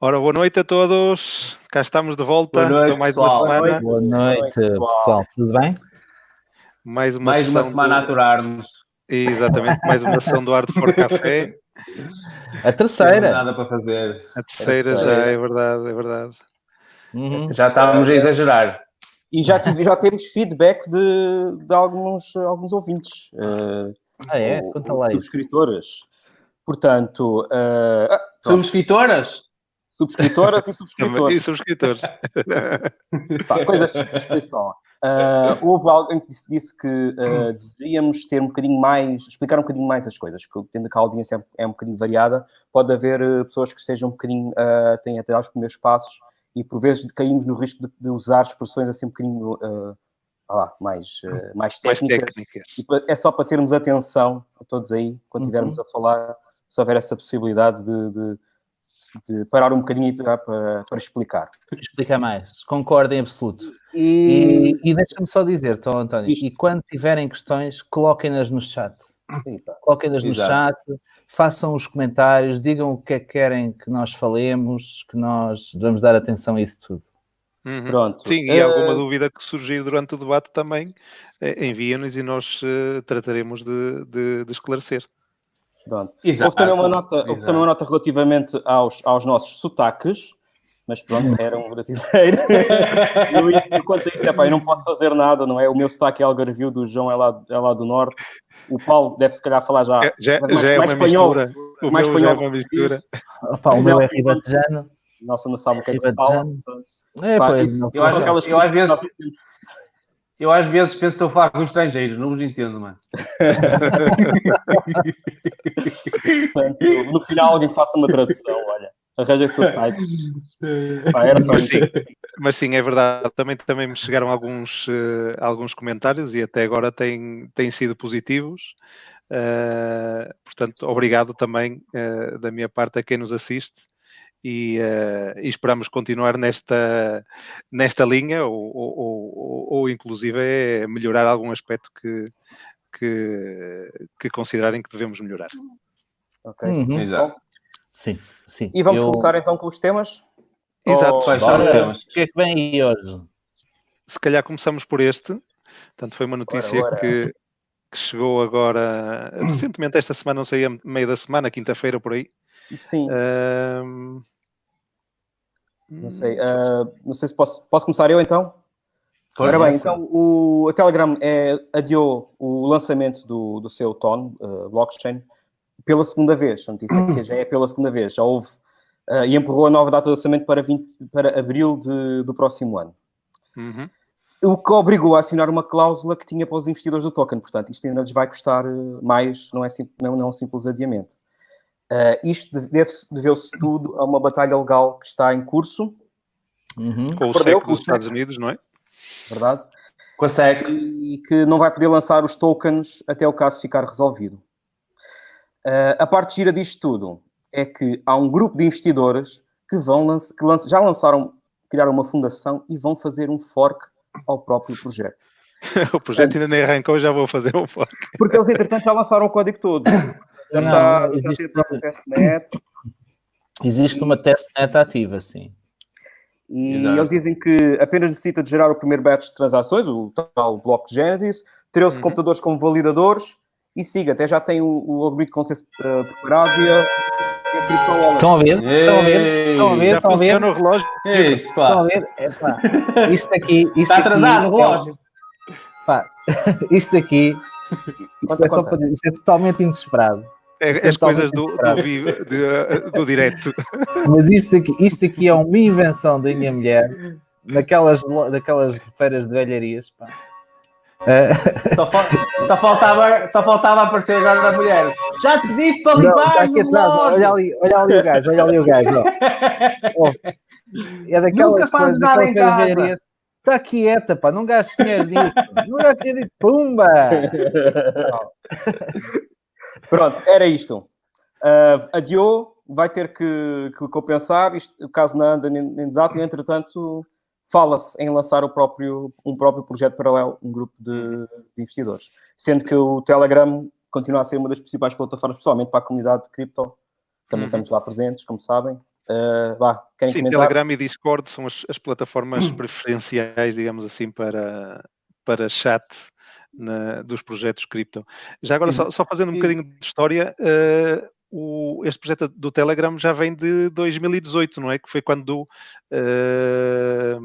Ora, boa noite a todos. Cá estamos de volta Boa noite, mais pessoal. uma semana. Boa noite, pessoal. pessoal. Tudo bem? Mais uma, Mais uma semana a do... aturar-nos. Exatamente, mais uma sessão do Arte for Café. A terceira. nada para fazer. A terceira já terceira. é verdade, é verdade. Uhum. Já estávamos a exagerar. E já, tive- já temos feedback de, de alguns, alguns ouvintes. eh, Ah, é? ou- Conta lá isso. Subscritoras. Portanto, eh, pronto, Subscritoras? subscritoras e subscritores. e subscritores. Pá, coisas simples, foi só. Ah, houve alguém que disse, disse que ah, deveríamos ter um bocadinho mais, explicar um bocadinho mais as coisas, que tendo que a audiência é, é um bocadinho variada, pode haver eh, pessoas que estejam um bocadinho, ah, têm até os primeiros passos e por vezes caímos no risco de, de usar expressões assim um bocadinho vá lá, mais, mais Mais técnicas. técnicas. E pa- é só para termos atenção a todos aí, quando Uhum. estivermos a falar, se houver essa possibilidade de, de- de parar um bocadinho e para, para, para explicar. Explica mais. Concordo em absoluto. E, E, e deixa-me só dizer, então, António, Isto. e quando tiverem questões, coloquem-nas no chat. Coloquem-nas no chat, façam os comentários, digam o que é que querem que nós falemos, que nós vamos dar atenção a isso tudo. Uhum. Pronto. Sim, e Eh, alguma dúvida que surgir durante o debate também, eh, envia-nos e nós eh, trataremos de, de- de esclarecer. Pronto. Exato. Houve também uma nota, houve também uma nota relativamente aos, aos nossos sotaques, mas pronto, era um brasileiro. eu, enquanto isso, epá, eu não posso fazer nada, não é? O meu sotaque é algarvio, do João é lá, é lá do norte. O Paulo deve se calhar falar já. É- já, mais- já é mais uma espanhol. mistura. O mais meu já é espanhol. uma mistura. Opa, o O meu é ribatejano. Nossa, não sabe o que é que se fala. É, Pá, pois, eu acho eu às vezes- Eu às vezes penso que estou a falar com estrangeiros, não os entendo, mano. Portanto, no final alguém faça uma tradução, olha. Arranja-se Mas sim, mas sim, é verdade. Também, também me chegaram alguns, eh, alguns comentários e até agora têm, têm sido positivos. Eh, portanto, obrigado também eh, da minha parte a quem nos assiste e, eh, e esperamos continuar nesta, nesta linha ou, ou, ou, ou inclusive é melhorar algum aspecto que, que, que considerarem que devemos melhorar. Ok. Uhum. Exato. Sim, sim. E vamos Eu- começar então com os temas? Exato. Ou- Quais são os temas? O que é que vem aí hoje? se calhar começamos por este. Portanto, foi uma notícia ora. Que, que chegou agora recentemente, esta semana, não sei, a meio da semana, quinta-feira por aí. Sim, não sei. ah, não sei se posso, posso começar eu então? Força. Ora bem, então o, a Telegram é, adiou o lançamento do, do seu TON, uh, blockchain, pela segunda vez. A notícia que já é pela segunda vez. Já houve uh, e empurrou a nova data de lançamento para, 20, para abril de- do próximo ano. uhum. O que obrigou a assinar uma cláusula que tinha para os investidores do token. Portanto, isto ainda lhes vai custar uh, mais, não é, sim- não, não é um simples adiamento. Uh, isto deveu-se tudo a uma batalha legal que está em curso, Uhum. Com o Perdeu SEC dos Estados Unidos, não é? verdade? Com a SEC. e que não vai poder lançar os tokens até o caso ficar resolvido. Uh, a parte gira disto tudo é que há um grupo de investidores que, vão lança- que lança- já lançaram, criaram uma fundação e vão fazer um fork ao próprio projeto. o projeto ainda nem arrancou, já vou fazer um foco. Porque eles, entretanto, já lançaram o código todo. Já está, já existe- o próprio testnet. Existe uma testnet ativa, sim. E Exato. eles dizem que apenas necessita de gerar o primeiro batch de transações, o tal bloco de Genesis, ter-se Uhum. computadores como validadores e siga. Até já tem o, o algoritmo com ser eh, preparado e a, a. Estão a ver? Estão a ver? Estão a ver? Já Estão a ver? funciona o relógio. é isso, Estão a pá? ver? Epá, isto aqui. Isto Está atrasado o é- relógio. pá, isto aqui. Isto Conta, é, só para, isto é totalmente inesperado. É, é as coisas do, do, vivo, de- do direto. Mas isto aqui, isto aqui é uma invenção da minha mulher, daquelas, lo- daquelas feiras de velharias. Pá. Eh, Só, fal- só faltava, só faltava aparecer agora da mulher. Já te disse para não, limpar está aqui atrás, olha ali, olha ali o gajo, olha ali o gajo. ó. É daquelas Nunca fazes coisas, nada em casa. velharias. Está quieta, pá, não gastes dinheiro nisso. Não gastes dinheiro nisso. Pumba! Pronto, era isto. Uh, adiou, vai ter que, que compensar, isto, o caso não anda nem, nem e entretanto fala-se em lançar o próprio, um próprio projeto paralelo, um grupo de, de investidores. Sendo que o Telegram continua a ser uma das principais plataformas, pessoalmente para a comunidade de cripto, também Uhum. estamos lá presentes, como sabem. Uh, vá, querem Sim, comentar? Telegram e Discord são as, as plataformas preferenciais, digamos assim, para, para chat na- dos projetos cripto. Já agora, só, só fazendo um bocadinho de história, eh, o- este projeto do Telegram já vem de 2018, não é? Que foi quando eh,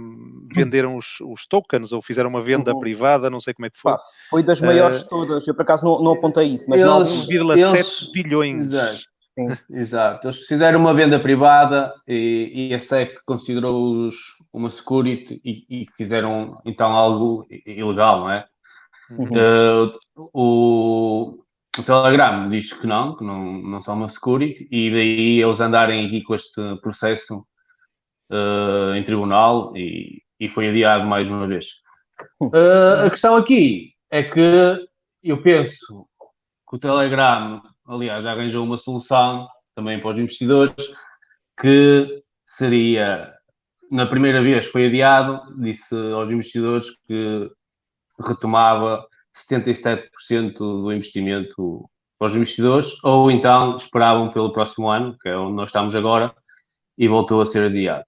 venderam os, os tokens ou fizeram uma venda Uhum. privada, não sei como é que foi. Pá, foi das maiores de todas. Eu por acaso não, não apontei isso, mas não, Eles- 1,7 eles- bilhões. Exato. Sim. Exato. Eles fizeram uma venda privada e, e a SEC considerou-os uma security e, e fizeram então algo ilegal, não é? Uhum. Eh, o, o Telegram diz que não, que não, não são uma security, e daí eles andarem aqui com este processo eh, em tribunal e, e foi adiado mais uma vez. Eh, a questão aqui é que eu penso que o Telegram, aliás, já arranjou uma solução também para os investidores, que seria, na primeira vez foi adiado, disse aos investidores que retomava 77% do investimento para os investidores, ou então esperavam pelo próximo ano, que é onde nós estamos agora, e voltou a ser adiado.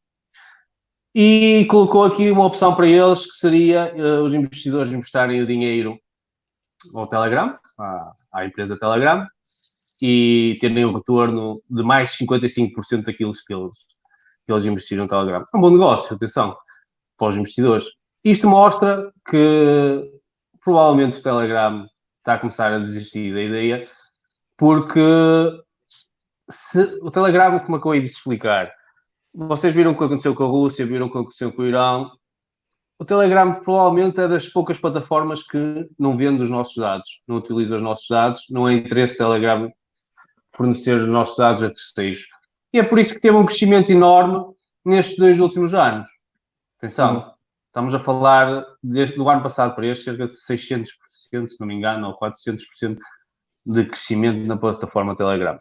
E colocou aqui uma opção para eles, que seria eh, os investidores emprestarem o dinheiro ao Telegram, à, à empresa Telegram, e terem um retorno de mais 55% daquilo que eles, que eles investiram no Telegram. É um bom negócio, atenção, para os investidores. Isto mostra que provavelmente o Telegram está a começar a desistir da ideia, porque se, o Telegram, como acabei de explicar, vocês viram o que aconteceu com a Rússia, viram o que aconteceu com o Irão. O Telegram provavelmente é das poucas plataformas que não vende os nossos dados, não utiliza os nossos dados, não é interesse do Telegram fornecer os nossos dados a terceiros. E é por isso que teve um crescimento enorme nestes dois últimos anos. Atenção, estamos a falar desde do ano passado para este, cerca de 600%, se não me engano, ou 400% de crescimento na plataforma Telegram.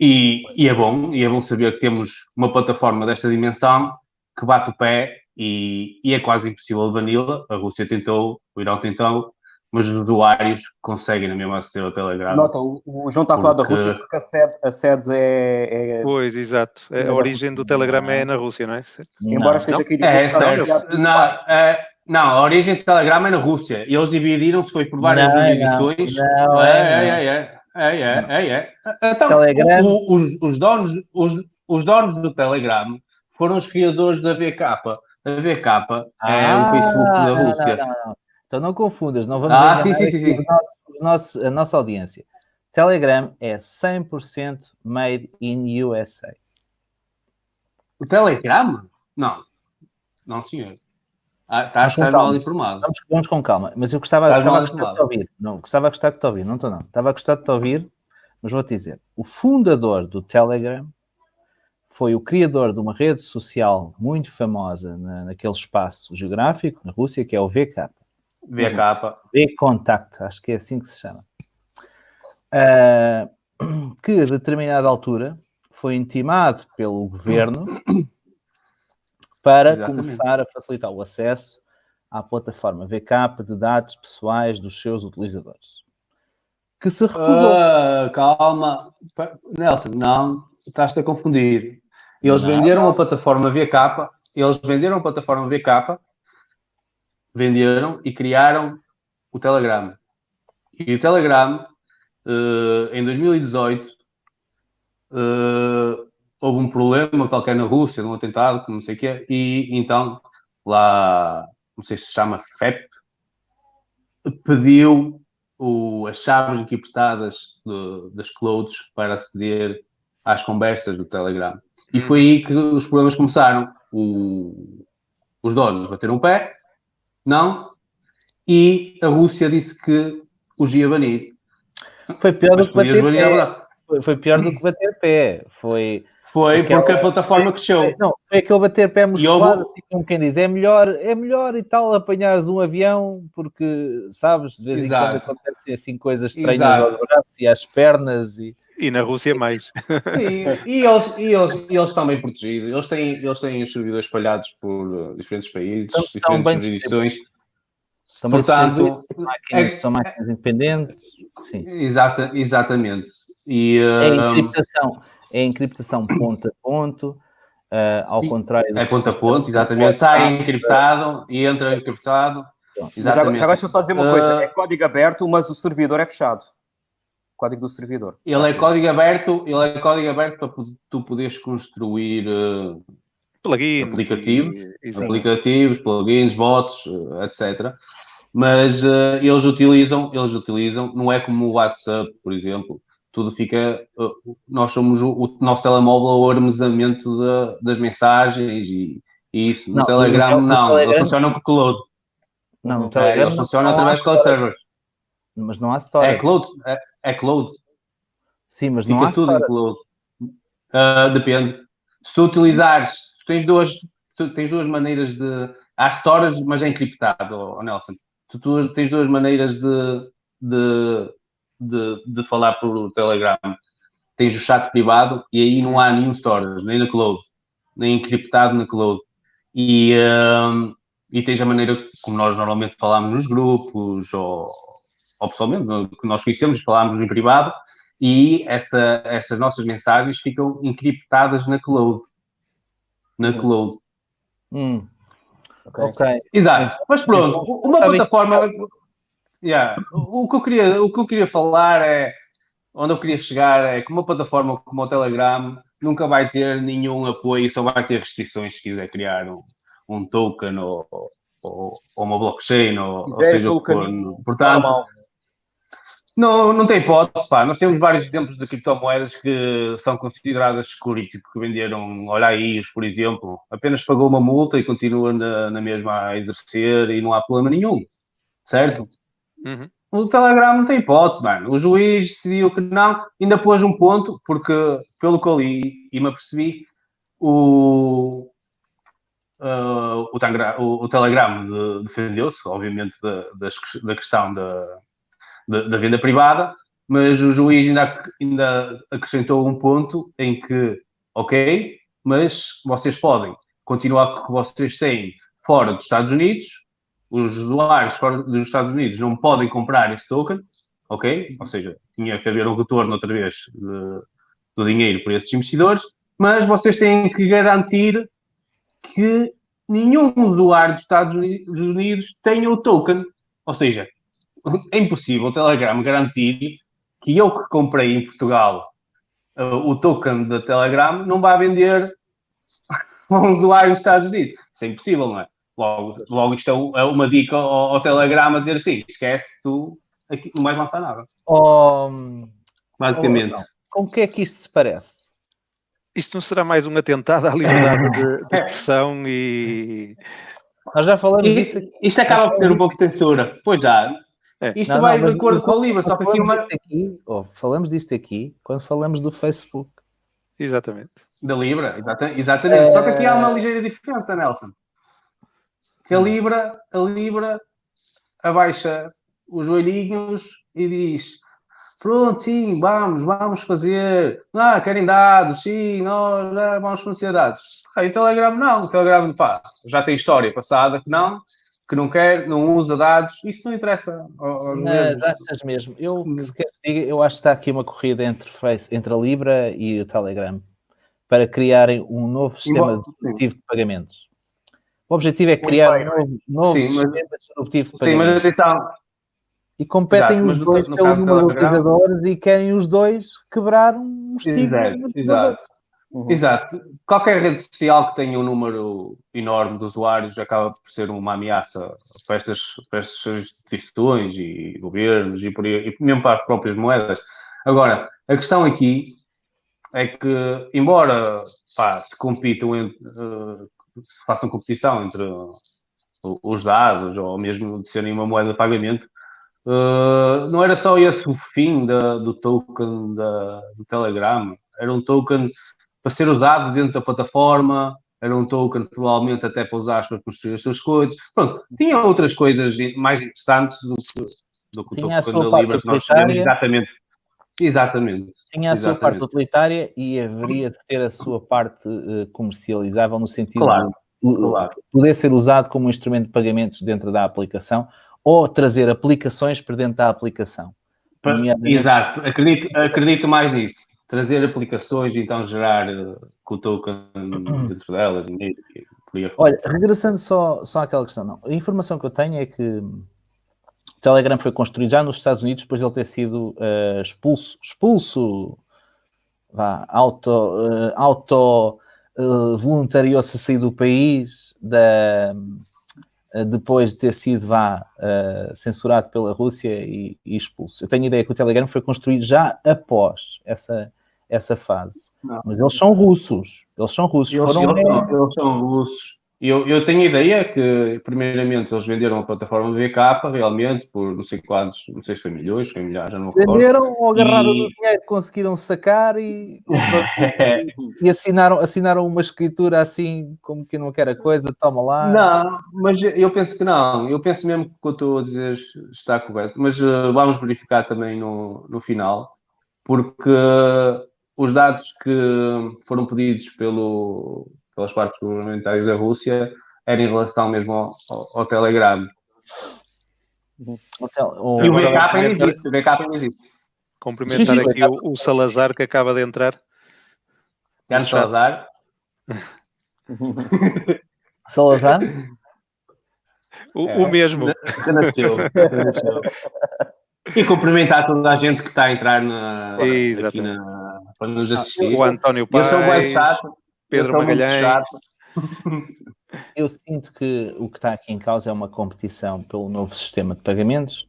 E, e é bom, e é bom saber que temos uma plataforma desta dimensão que bate o pé e, e é quase impossível de vanilla. A Rússia tentou, o Irão tentou, mas usuários conseguem na mesma ser ao Telegram. Nota, o, João está a falar porque... da Rússia porque a sede, a sede é, é... Pois, exato. A, é a origem do Telegram é? é na Rússia, não é? Embora esteja aqui... É, certo. Não, é, não, a origem do Telegram é na Rússia. E eles dividiram-se, foi por várias não, divisões. Não, é, é, é, é, é, é, é, é. Então, Telegram... o, os, os, donos, os, os donos do Telegram foram os criadores da VK. A VK ah, é o ah, Facebook da Rússia. Não, não, não. Então não confundas, não vamos Ah, sim, sim, sim, os nossos- a nossa audiência. Telegram é 100% made in USA. O Telegram? Não. Não, senhor. Ah, está, Mas com está calma. mal informado. Vamos, vamos com calma, mas eu gostava, Estás estava a gostar de te ouvir. Não, gostava a gostar de te ouvir, não estou não. Estava a gostar de te ouvir, mas vou-te dizer. O fundador do Telegram foi o criador de uma rede social muito famosa na, naquele espaço geográfico, na Rússia, que é o VK. VK. V-Contact, acho que é assim que se chama. Ah, que a determinada altura foi intimado pelo governo para Exatamente. começar a facilitar o acesso à plataforma VK de dados pessoais dos seus utilizadores. Que se recusou. Ah, calma. Nelson, não, estás-te a confundir. Eles Não, venderam a plataforma VK, eles venderam a plataforma VK, venderam e criaram o Telegram. E o Telegram, eh, em 2018, eh, houve um problema qualquer na Rússia, num atentado, não sei o quê, e então lá, não sei se chama FEP, pediu o- as chaves encriptadas do- das clouds para aceder às conversas do Telegram. E foi aí que os problemas começaram. O- os donos bateram o pé, não, e a Rússia disse que os ia banir. Foi pior Mas do que bater banir, pé. Foi, foi pior do que bater pé. Foi, Foi Aquela- porque a plataforma cresceu. não, foi aquele bater pé muscular, assim como quem diz, é melhor, é melhor e tal apanhares um avião, porque sabes, de vez em Exato. quando acontecem assim coisas estranhas Exato. aos braços e às pernas e E na Rússia mais. Sim, e eles, e eles, e eles estão bem protegidos. Eles têm, eles têm os servidores espalhados por eh, diferentes países, Estão- estão diferentes bem jurisdições. também Portanto, são máquinas, é- são máquinas independentes, sim. Exata, exatamente. E, É ah, encriptação. é encriptação ponto a ponto, uh, ao contrário do É ponto a ponto, exatamente. Sai encriptado e entra encriptado. Já, já Exatamente. agora deixa eu só dizer uma coisa: é código aberto, mas o servidor é fechado. Código do servidor. Ele é código aberto, ele é código aberto para tu poderes construir eh, Plugins. Aplicativos, e- aplicativos, plugins, bots, eh, etc. Mas eh, eles utilizam, eles utilizam, não é como o WhatsApp, por exemplo, tudo fica, nós somos o, o nosso telemóvel é o armazenamento da- das mensagens e, e isso. No Não, Telegram, no- no não, Telegram- eles funcionam com cloud. Não, no É, Telegram eles funcionam através de cloud server. Mas não há É storage. cloud, é, é cloud. Sim, mas não Fica há tudo em storage. cloud. Ah, depende. Se tu utilizares, tu tens duas, tu tens duas maneiras de. Há storage, mas é encriptado, ó, Nelson. Tu, tu tens duas maneiras de, de, de, de falar por Telegram. Tens o chat privado e aí não há nenhum storage, nem na cloud, nem encriptado na cloud. E, ah, e tens a maneira como nós normalmente falamos nos grupos ou, ou pessoalmente, que nós conhecemos, falamos em privado, e essa, essas nossas mensagens ficam encriptadas na cloud. Na cloud. Hum, ok? ok. Exato. Mas pronto, uma Sabe- plataforma. Yeah, o, que eu queria, o que eu queria falar é. Onde eu queria chegar é que uma plataforma como o Telegram nunca vai ter nenhum apoio, só vai ter restrições se quiser criar um, um token ou, ou, ou uma blockchain ou, ou seja o que for. Portanto. Não, não tem hipótese, pá. Nós temos vários exemplos de criptomoedas que são consideradas security, porque venderam, olha aí, por exemplo, apenas pagou uma multa e continua na, na mesma a exercer e não há problema nenhum, certo? Uhum. O Telegram não tem hipótese, mano. O juiz decidiu que não, ainda pôs um ponto, porque, pelo que eu li e me apercebi, o, ah, o, Tangra- o- o Telegram de- defendeu-se, obviamente, da, das- da questão da, da, da venda privada, mas o juiz ainda, ainda acrescentou um ponto em que, ok, mas vocês podem continuar com o que vocês têm fora dos Estados Unidos, os usuários fora dos Estados Unidos não podem comprar esse token, ok? Ou seja, tinha que haver um retorno outra vez de- do dinheiro para esses investidores, mas vocês têm que garantir que nenhum usuário dos Estados Uni- dos Unidos tenha o token. Ou seja, é impossível o Telegram garantir que eu que comprei em Portugal uh, o token da Telegram não vai vender a um usuário dos Estados Unidos. Isso é impossível, não é? Logo, logo isto é é uma dica ao, ao Telegram a dizer assim, esquece, tu aqui, não vais lançar nada. Oh, Basicamente. oh, com o que é que isto se parece? Isto não será mais um atentado à liberdade de, de expressão e. Nós já falamos E- disso aqui. isto acaba por ser um pouco de censura. Pois já. É. Isto Não, vai não, de acordo com a Libra, só que aqui é uma... falamos disto aqui, oh, falamos disto aqui quando falamos do Facebook. Exatamente. Da Libra, exata- exatamente. Só que aqui há Eh, uma ligeira diferença, Nelson. Que a. Libra, a Libra abaixa os joelhinhos e diz: Pronto, sim, vamos, vamos fazer. Ah, querem dados, sim, nós ah, vamos fornecer dados. Aí o Telegram não, o Telegram pá, já tem história passada que não, que não quer, não usa dados, isso não interessa Mas achas mesmo? Eu, que se diga, eu acho que está aqui uma corrida entre, Face, entre a Libra e o Telegram para criarem um novo sistema Embora- disruptivo de pagamentos. O objetivo é criar um novo, novo Sim, mas- sistema disruptivo de Sim, mas pagamentos. atenção, E competem Exato, mas os dois pelo do número de utilizadores e querem os dois quebrar um estigma. Exato, exato. Uhum. Exato. Qualquer rede social que tenha um número enorme de usuários acaba por ser uma ameaça para estas, para estas instituições e governos e, por e mesmo para as próprias moedas. Agora, a questão aqui é que, embora pá, se compitam, entre, eh, se façam competição entre os dados ou mesmo de serem uma moeda de pagamento, eh, não era só esse o fim da- do token da- do Telegram. Era um token para ser usado dentro da plataforma, era um token provavelmente até para usar para construir as suas coisas. Pronto, tinha outras coisas mais interessantes do que, do que o Tinha a token sua da parte Libra que nós sabemos exatamente. Exatamente. Tinha a sua Exatamente. parte utilitária e haveria de ter a sua parte eh, comercializável no sentido Claro, de uh, claro. poder ser usado como um instrumento de pagamentos dentro da aplicação ou trazer aplicações para dentro da aplicação. Exato, acredito, acredito mais nisso. Trazer aplicações e então gerar uh, com o token dentro delas. Olha, regressando só, só àquela questão, não. a informação que eu tenho é que o Telegram foi construído já nos Estados Unidos depois de ele ter sido uh, expulso, expulso, vá, auto, uh, auto uh, voluntariou-se a sair do país da, depois de ter sido vá, censurado pela Rússia e, e, expulso. Eu tenho a ideia que o Telegram foi construído já após essa, essa fase. Não. Mas eles são russos. Eles são russos. Eles, Foram... eles, eles são russos. Eu, eu tenho a ideia que, primeiramente, eles venderam a plataforma do VK realmente por não sei quantos, não sei se foi milhões, foi milhares, já não Venderam ou agarraram e... o dinheiro, conseguiram sacar e, e assinaram, assinaram uma escritura assim, como que não quer a coisa, toma lá. Não, mas eu penso que não. Eu penso mesmo que o que eu estou a dizer está correto. Mas uh, vamos verificar também no, no final, porque os dados que foram pedidos pelo, pelas partes governamentais da Rússia eram em relação mesmo ao, ao, ao Telegram. O, e o backup ainda existe, o backup ainda existe. Cumprimentar sim, sim, aqui o, o, Salazar que acaba de entrar. Carlos Salazar. Salazar? O, é, o mesmo. Já nasceu. E cumprimentar toda a gente que está a entrar na, aqui na, para nos assistir. O António Paz, eu sou chato, Pedro Magalhães. Eu sinto que o que está aqui em causa é uma competição pelo novo sistema de pagamentos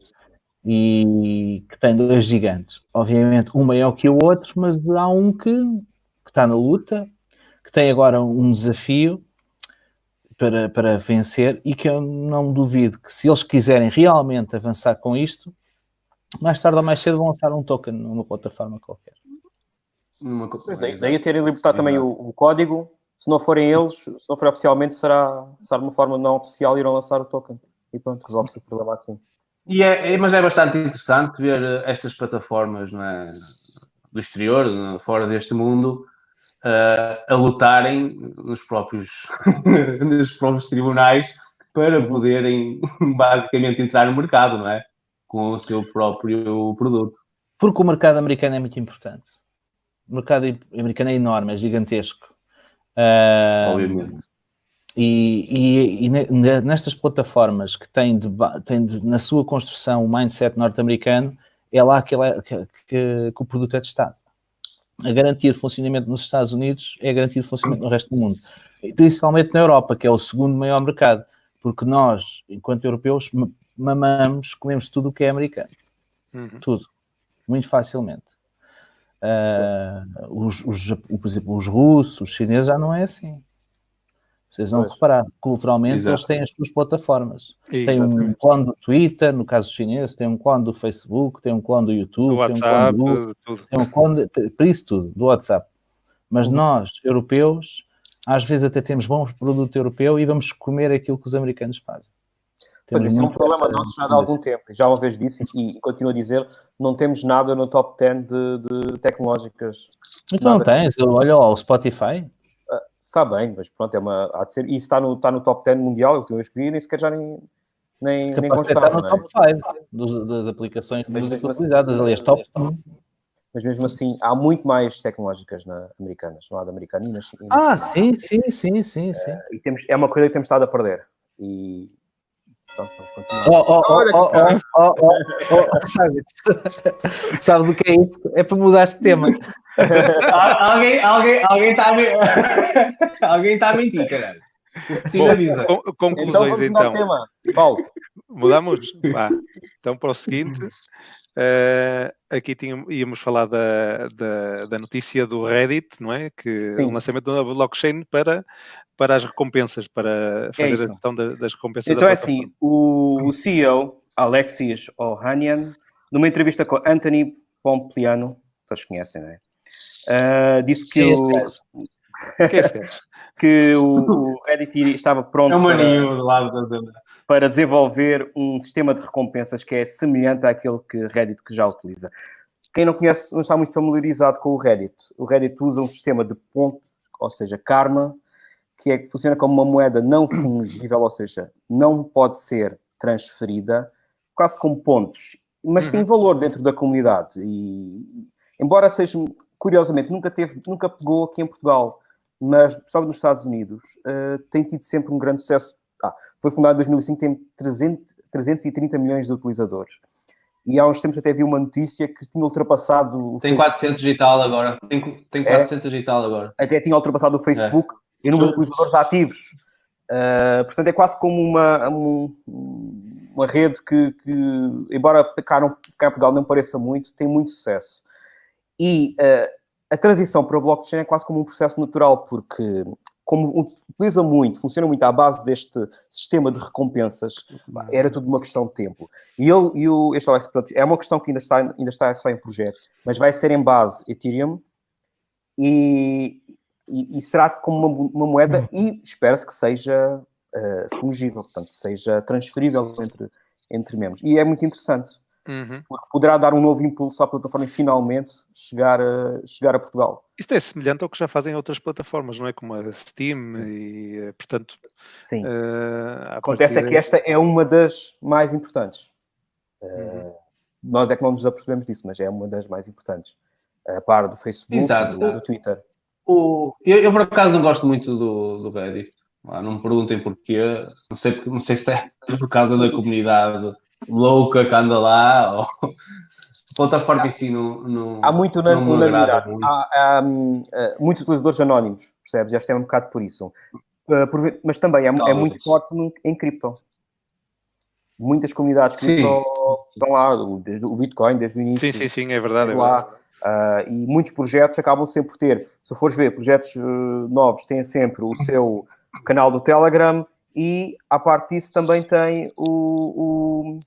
e que tem dois gigantes. Obviamente, um maior que o outro, mas há um que, que está na luta, que tem agora um desafio para, para vencer e que eu não duvido que se eles quiserem realmente avançar com isto, mais tarde ou mais cedo vão lançar um token numa plataforma qualquer. Numa... Daí, daí a terem libertado também o, o, código. Se não forem eles, se não for oficialmente, será, será de uma forma não oficial irão lançar o token. E pronto, resolve-se o problema assim. E é, é, mas é bastante interessante ver eh, estas plataformas é, do exterior, fora deste mundo, uh, a lutarem nos próprios, nos próprios tribunais para poderem basicamente entrar no mercado, não é? Com o seu próprio produto. Porque o mercado americano é muito importante o mercado americano é enorme, é gigantesco. Uh, Obviamente. E, e, e, nestas plataformas que têm, de, têm de, na sua construção o mindset norte-americano, é lá que, ele é, que, que, que, o produto é testado. A garantia de funcionamento nos Estados Unidos é a garantia de funcionamento no resto do mundo. E principalmente na Europa, que é o segundo maior mercado, porque nós, enquanto europeus, mamamos, comemos tudo o que é americano. Uhum. Tudo. Muito facilmente. Uh, os, os, por exemplo, os russos, os chineses já não é assim. Vocês vão pois. reparar, culturalmente Exato. eles têm as suas plataformas. Tem um clone do Twitter, no caso chinês, tem um clone do Facebook, tem um clone do YouTube, do WhatsApp, tem um clone do, tudo. Tem um clone de, isso tudo, do WhatsApp. Mas uhum. nós, europeus, às vezes até temos bom produto europeu e vamos comer aquilo que os americanos fazem. Pois isso é um problema nosso já há algum tempo. Já uma vez disse e, continuo a dizer, não temos nada no top 10 de, de tecnológicas. Então não tens, olha lá, o Spotify. Uh, está bem, mas pronto, é uma, há de ser. Isso está no, está no top 10 mundial, eu tenho escolhi, nem sequer já nem, nem, nem constava, está no é? top 5 dos, das aplicações mas, mas utilizadas, assim, aliás, top 1. Mas mesmo assim, há muito mais tecnológicas na, americanas, não há de americana e Ah, sim, sim, sim, sim, sim. Uh, e temos, é uma coisa que temos estado a perder. E, então, sabes, sabes o que é isso? É para mudar de tema. alguém está alguém, alguém tá a, alguém tá a mentir, caralho. Bom, conclusões então. então. Paulo. Mudamos? Vá. Então, para o seguinte, Uh, aqui tínhamos, íamos falar da, da, da, notícia do Reddit, não é? Que Sim. o lançamento da blockchain para, para as recompensas, para é fazer é a questão das recompensas. Então é assim, o, o CEO, Alexis Ohanian, numa entrevista com Anthony Pompliano, vocês conhecem, não é? Uh, disse que, que o, que, é que o Reddit estava pronto é para, do lado da para desenvolver um sistema de recompensas que é semelhante àquele que Reddit que já utiliza. Quem não conhece, não está muito familiarizado com o Reddit. O Reddit usa um sistema de pontos, ou seja, karma, que é que funciona como uma moeda não fungível, ou seja, não pode ser transferida, quase como pontos, mas tem uhum. valor dentro da comunidade. E embora seja curiosamente, nunca teve, nunca pegou aqui em Portugal, mas, principalmente nos Estados Unidos, uh, tem tido sempre um grande sucesso. Ah, foi fundado em 2005, tem 300, 330 milhões de utilizadores. E há uns tempos até vi uma notícia que tinha ultrapassado... Tem 400 e tal agora. Tem, tem 400 é, e tal agora. Até tinha ultrapassado o Facebook é. em número de utilizadores ativos. Uh, portanto, é quase como uma, um, uma rede que, que embora cá, não, cá em Portugal não pareça muito, tem muito sucesso. E uh, a transição para o blockchain é quase como um processo natural, porque como utiliza muito, funciona muito à base deste sistema de recompensas, era tudo uma questão de tempo. E ele e o este Alex é uma questão que ainda está, ainda está só em projeto, mas vai ser em base Ethereum e, e, e será como uma, uma moeda e espera-se que seja uh, fungível, portanto, seja transferível entre, entre membros. E é muito interessante. Uhum. Porque poderá dar um novo impulso à plataforma e finalmente chegar a, chegar a Portugal. Isto é semelhante ao que já fazem outras plataformas, não é? Como a Steam Sim. e, eh, portanto... Sim. Uh, Acontece é que esta é uma das mais importantes. Uhum. Uh, nós é que não nos apercebemos disso, mas é uma das mais importantes. A par do Facebook Exato. e do, do Twitter. O, eu, eu, por acaso, não gosto muito do, do Reddit. Não me perguntem porquê. Não sei, não sei se é por causa da comunidade louca que anda lá, ou a plataforma em si não, não Há muito na, unanimidade. Muito. Há, há um, eh, muitos utilizadores anónimos, percebes? Já é um bocado por isso. Por, mas também é, é muito forte no, em cripto. Muitas comunidades cripto estão lá, desde o Bitcoin, desde o início. Sim, sim, sim, é verdade. É lá. Verdade. Uh, e muitos projetos acabam sempre por ter, se fores ver, projetos uh, novos têm sempre o seu canal do Telegram e, à parte disso, também tem o, o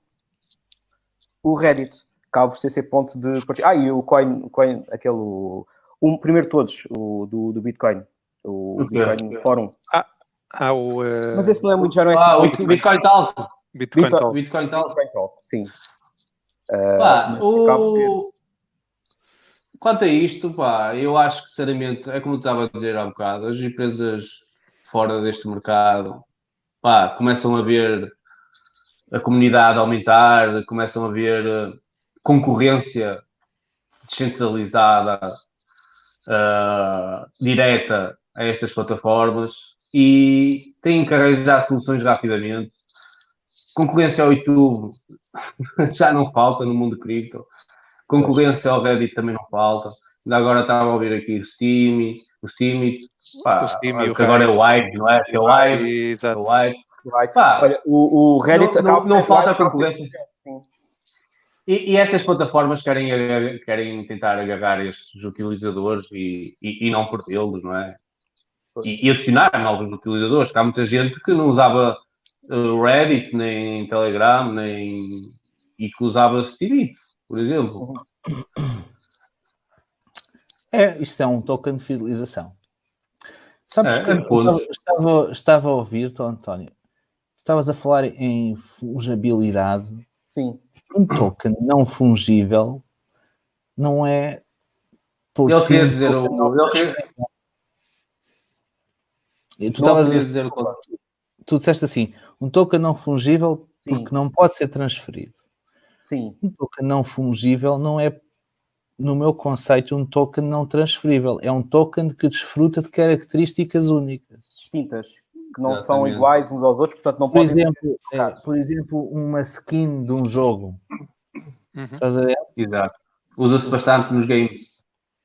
o Reddit. Acaba por ser esse ponto de partida. Ah, e o Coin, o coin aquele. O, o primeiro de todos, o do, do Bitcoin. O okay. Bitcoin Forum. Ah, ah o, uh... Mas esse não é muito, já não é Ah, assim, o Bitcoin Talk. Bitcoin, Talk. Bitcoin Talk. Bitcoin Talk, sim. Uh, pá, o... Quanto a isto, pá, eu acho que, sinceramente, é como eu estava a dizer há um bocado, as empresas fora deste mercado, pá, começam a ver a comunidade aumentar, começam a haver eh, concorrência descentralizada, uh, direta a estas plataformas e têm que arranjar soluções rapidamente. Concorrência ao YouTube já não falta no mundo cripto. Concorrência ao Reddit também não falta. Ainda agora estava a ouvir aqui o Steam, o Steam, pá, o Steam agora é o Wide, não é? Que é o Exato. É o Wide. Pá, Olha, o, o Reddit não, não, não falta concorrência. E, e, estas plataformas querem, querem tentar agarrar estes utilizadores e, e, e não perdê-los, não é? E, e, adicionar novos utilizadores. Há muita gente que não usava uh, Reddit, nem Telegram, nem e que usava Steam, por exemplo. É, isto é um token de fidelização. Sabes é, que é estava, estava, estava, a ouvir, António, Estavas a falar em fungibilidade. Sim. Um token não fungível não é por Ele queria dizer o. Ele queria... E tu estavas a dizer o Tu disseste assim: um token não fungível Sim. porque não pode ser transferido. Sim. Um token não fungível não é, no meu conceito, um token não transferível. É um token que desfruta de características únicas. Distintas que não Exatamente. são iguais uns aos outros, portanto não por exemplo, é, por exemplo, uma skin de um jogo. Uhum. Estás a ver? Exato. Usa-se bastante nos games.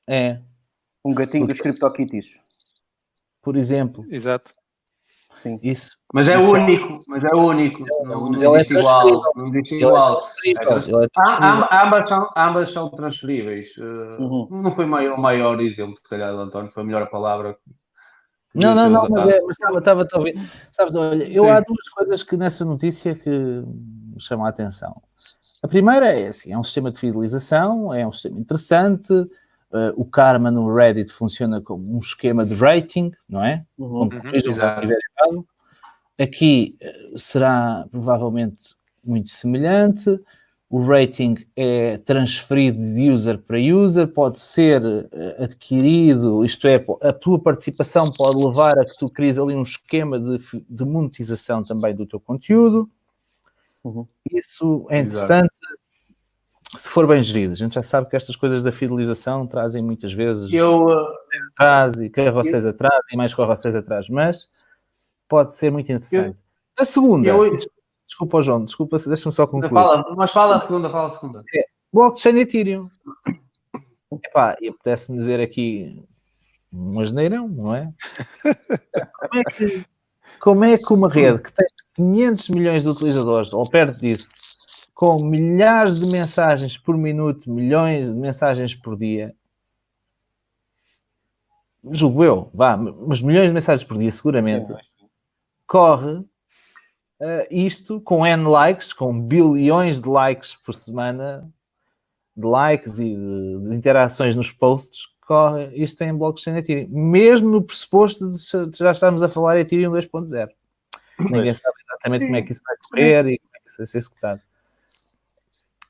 É. Um gatinho Porque... dos CryptoKitties. Por exemplo. Exato. Sim. Isso. Mas é isso. único, mas é único. É, não, não existe igual. Não existe igual. É ambas, são, ambas são transferíveis. Uh, uhum. Não foi o maior, maior exemplo, se calhar, António, foi a melhor palavra não, não, não, mas, é, mas estava, estava a ouvir. Sabes, olha, eu Sim. há duas coisas que nessa notícia que me chamam a atenção. A primeira é assim, é um sistema de fidelização, é um sistema interessante. Uh, o Karma no Reddit funciona como um esquema de rating, não é? Uhum, como uhum, Aqui uh, será provavelmente muito semelhante o rating é transferido de user para user, pode ser eh, adquirido, isto é, a tua participação pode levar a que tu cries ali um esquema de, de monetização também do teu conteúdo. Uhum. Isso é interessante. se for bem gerido. A gente já sabe que estas coisas da fidelização trazem muitas vezes Eu, uh, atrás e carroceis atrás e mais carroceis atrás, mas pode ser muito interessante. a segunda, eu- desculpa, João, desculpa, deixa-me só concluir. fala, mas fala a segunda, fala a segunda. Blockchain Ethereum. Epá, eu pudesse-me dizer aqui um asneirão, não é? Como é que, como é que uma rede que tem 500 milhões de utilizadores, ou perto disso, com milhares de mensagens por minuto, milhões de mensagens por dia, julgo eu, vá, mas milhões de mensagens por dia, seguramente, corre eh, isto com N likes, com bilhões de likes por semana, de likes e de, de interações nos posts, corre isto em blockchain Ethereum, mesmo no pressuposto de já- estarmos a falar Ethereum 2.0. Ninguém sabe exatamente como é que isso vai correr e como é que isso vai ser executado.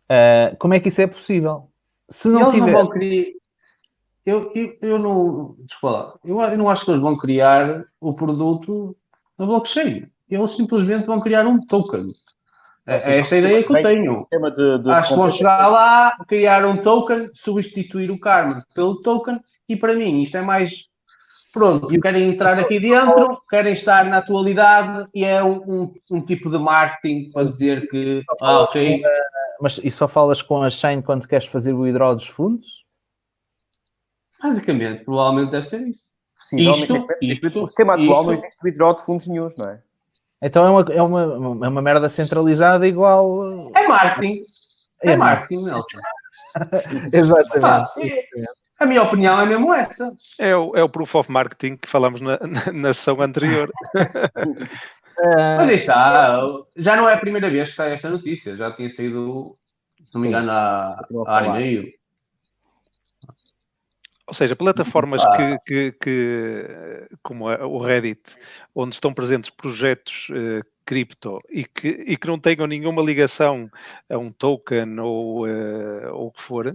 Ah, como é que isso é possível? Se não eles tiver. não vão criar. Eu, eu, eu não. Desculpa lá. Eu, eu não acho que eles vão criar o produto na blockchain. Eles simplesmente vão criar um token. É, é esta a ideia que eu tenho. De, de Acho que vão chegar lá, criar um token, substituir o Karma pelo token, e para mim isto é mais. Pronto, querem entrar aqui dentro, querem estar na atualidade e é um, um, um tipo de marketing para dizer que. Ah, ok. a- mas e só falas com a Chain quando queres fazer o withdraw dos fundos? Basicamente, provavelmente deve ser isso. Possivelmente, Isto- neste isto- momento, no sistema atual não isto- existe withdraw de fundos nenhums, não é? Então é uma, é uma, é uma merda centralizada igual. É marketing. É, É marketing, Nelson. Exatamente. É- a minha opinião é mesmo essa. É o, é o proof of marketing que falamos na, na, na sessão anterior. Ah, Mas aí está. Já não é a primeira vez que sai esta notícia. Já tinha saído, se não me engano, há, há ano e meio. Ou seja, plataformas Ah. que, que- que, como a- o Reddit, onde estão presentes projetos eh, cripto e que, e que não tenham nenhuma ligação a um token ou, eh, ou o que for,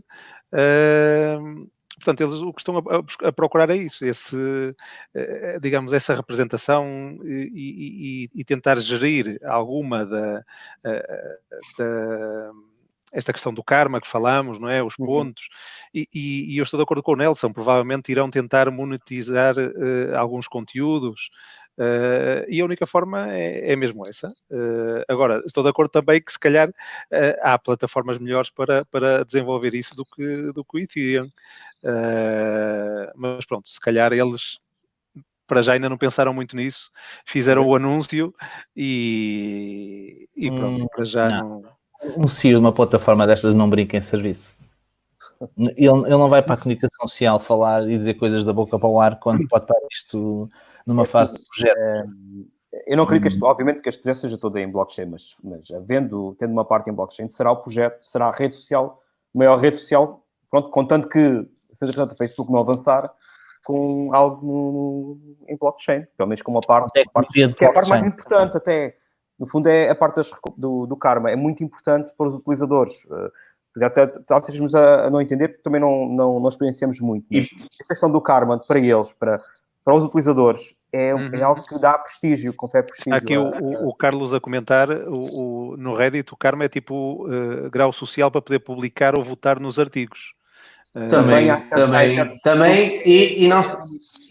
eh, portanto, eles o que estão a, a procurar é isso, esse, eh, digamos, essa representação e, e- e- tentar gerir alguma da, eh, da- esta questão do karma que falamos, não é? Os Uhum. pontos, e, e- e eu estou de acordo com o Nelson, provavelmente irão tentar monetizar eh, alguns conteúdos, eh, e a única forma é, é mesmo essa. Eh, agora, estou de acordo também que se calhar há plataformas melhores para, para desenvolver isso do que, do que o Ethereum. Mas pronto, se calhar eles para já ainda não pensaram muito nisso, fizeram o anúncio e, e pronto, Hum, para já não. não um CEO de uma plataforma destas não brinca em serviço. Ele, ele não vai para a comunicação social falar e dizer coisas da boca para o ar quando pode estar isto numa É fase assim, de projeto. Eu não acredito que este, Uhum. obviamente que este projeto seja todo em blockchain, mas, mas havendo, tendo uma parte em blockchain, será o projeto, será a rede social, a maior rede social, pronto, contanto que, se entretanto o Facebook não avançar com algo no, em blockchain, pelo menos com uma parte, Tecnologia de que é a parte mais importante até, no fundo é a parte das do, do karma, é muito importante para os utilizadores. Uh, até, talvez estejamos a, a não entender, porque também não, não, não experienciamos muito. Mas esta questão do karma, para eles, para, para os utilizadores, é, Uhum. é algo que dá prestígio, confere prestígio. Há aqui o, a- o- o Carlos a comentar, o, o- no Reddit, o Karma é tipo eh, grau social para poder publicar ou votar nos artigos. Eh, Também, também, certos- também e, e, não,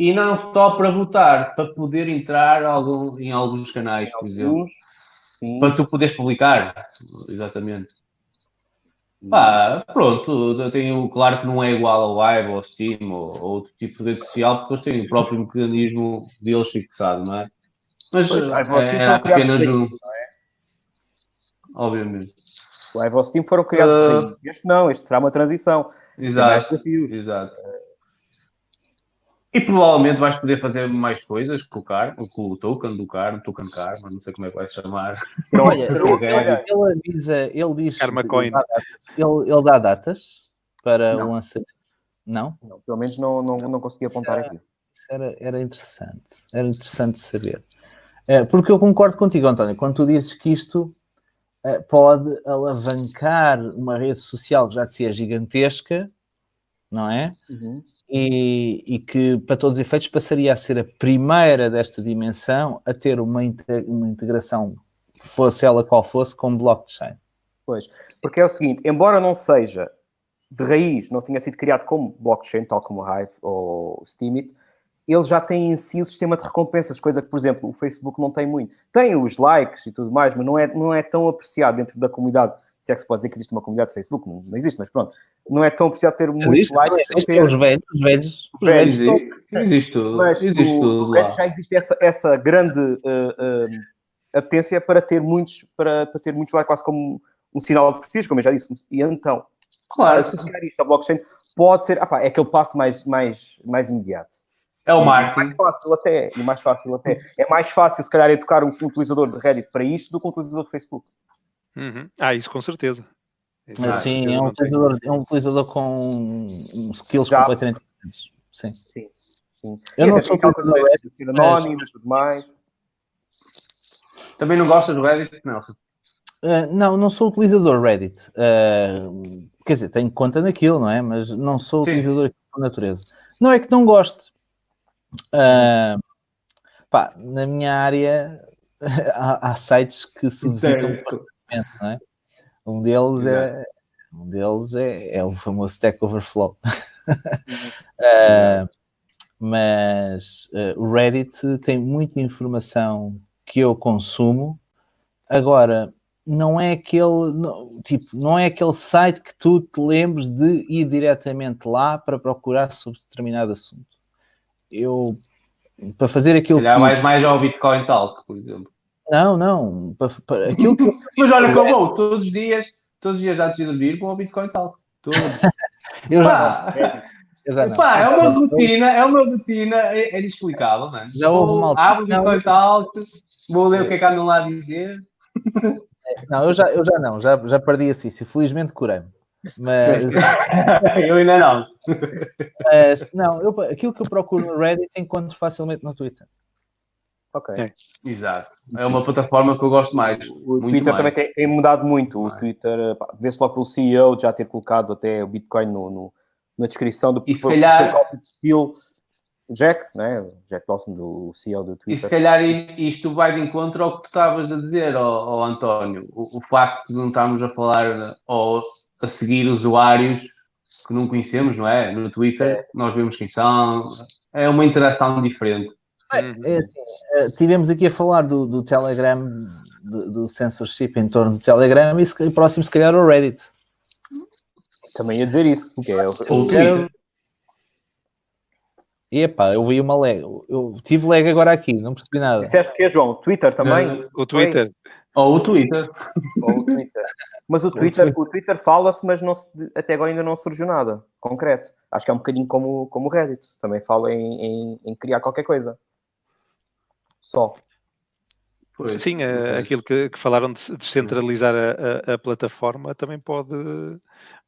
e não só para votar, para poder entrar algum, em alguns canais, por exemplo. Alguns, sim. Para tu poderes publicar. Exatamente. Pá, pronto, eu tenho, claro que não é igual ao Live, ao Steam ou, ou outro tipo de rede social, porque eles têm o próprio mecanismo deles fixado, não é? Mas Pois, é, foram criados apenas um. aí, Obviamente. O Ivo Steam foram criados aí. Este não, este será uma transição. Exato. Exato. E provavelmente vais poder fazer mais coisas com o, car com o token do Karma, token Karma, não sei como é que vai se chamar. Olha, ele, ele avisa, ele diz. Karma ele Coin. dá datas. Ele, ele dá datas para Não. o lançamento. Não? Não, pelo menos não, não, não consegui apontar aqui. Era, era interessante. Era interessante saber. Eh, porque eu concordo contigo, António, quando tu dizes que isto eh, pode alavancar uma rede social que já de si é gigantesca, não é? Uhum. E, e que, para todos os efeitos, passaria a ser a primeira desta dimensão a ter uma, uma integração, fosse ela qual fosse, com blockchain. Pois, porque é o seguinte, embora não seja de raiz, não tenha sido criado como blockchain, tal como o Hive ou o Steemit, ele já tem em si o sistema de recompensas, coisa que, por exemplo, o Facebook não tem muito. Tem os likes e tudo mais, mas não é, não é tão apreciado dentro da comunidade. Se é que se pode dizer que existe uma comunidade de Facebook, não, não existe, mas pronto. Não é tão apreciado ter muitos Existe, likes. existe ter- os velhos, os velhos, os Velhos, velhos Existe, existe tudo. mas Existe o- tudo lá. Já existe essa, essa grande uh, uh, apetência para ter muitos, para, para ter muitos lá, quase como um sinal de prestígio, como eu já disse. E então, Claro, associar isto ao blockchain pode ser, ah pá, é aquele passo mais, mais, mais imediato. é o E mais marketing. fácil até, e mais fácil até. É mais fácil, se calhar, educar um utilizador de Reddit para isto do que um utilizador de Facebook. Uhum. Ah, isso com certeza. Isso Assim, certeza é um, utilizador, é um utilizador com skills Já. completamente diferentes. Sim. Sim. sim. Eu E não sou utilizador de ser anónimo e tudo mais. Também não gostas do Reddit? Não. Uh, não, não sou utilizador Reddit. Uh, quer dizer, tenho conta naquilo, não é? Mas não sou Sim. utilizador por natureza. Não é que não goste. Uh, pá, na minha área há, há sites que se visitam não é? Um deles é um deles é, é o famoso Stack Overflow. Uh, mas uh, o Reddit tem muita informação que eu consumo. Agora, não é aquele não, tipo, não é aquele site que tu te lembres de ir diretamente lá para procurar sobre determinado assunto. Eu para fazer aquilo Calhar que mais, mais ao Bitcoin Talk, por exemplo. não, não, para, para- aquilo que eu Mas olha que eu vou todos os dias, todos os dias antes de dormir, vou ao Bitcoin Talk. Todos. eu já Pá, não, eu já não. pá, é uma rotina, é uma rotina, é, é inexplicável, não é? Já houve uma altura- Abro o Bitcoin. Talk, vou ler o que é que andam lá a dizer. Não, eu já, eu já não, já, já perdi esse vício. Felizmente curei-me. Mas, eu ainda não. mas, não, eu, aquilo que eu procuro no Reddit encontro facilmente no Twitter. Ok. É. Exato. É uma plataforma que eu gosto mais. O muito Twitter mais. também tem, tem mudado muito. O Mais. Twitter, vê-se logo pelo CEO de já ter colocado até o Bitcoin no, no- na descrição do E se calhar- perfil. Jack, né? o Jack Dawson, do CEO do E se Twitter. calhar isto vai de encontro ao que tu estavas a dizer, ó, António. O, o facto de não estarmos a falar ou a seguir usuários que não conhecemos, não é? No Twitter, nós vemos quem são. É uma interação diferente. Uhum. É assim, eh, tivemos aqui a falar do, do Telegram, do, do censorship em torno do Telegram, e se, e próximo, se calhar, o Reddit. Também ia dizer isso. Que é o, o calhar- Twitter. E epá, eu vi uma lag. Eu tive lag agora aqui, não percebi nada. Disseste que é, João? Twitter também? O Twitter. Ou o Twitter. Ou o Twitter? Mas o Twitter, o Twitter fala-se, mas não se- até agora ainda não surgiu nada concreto. Acho que é um bocadinho como, como o Reddit. Também fala em, em, em criar qualquer coisa. Só. Pois. Sim, eh, aquilo que, que falaram de descentralizar a, a- a plataforma também pode,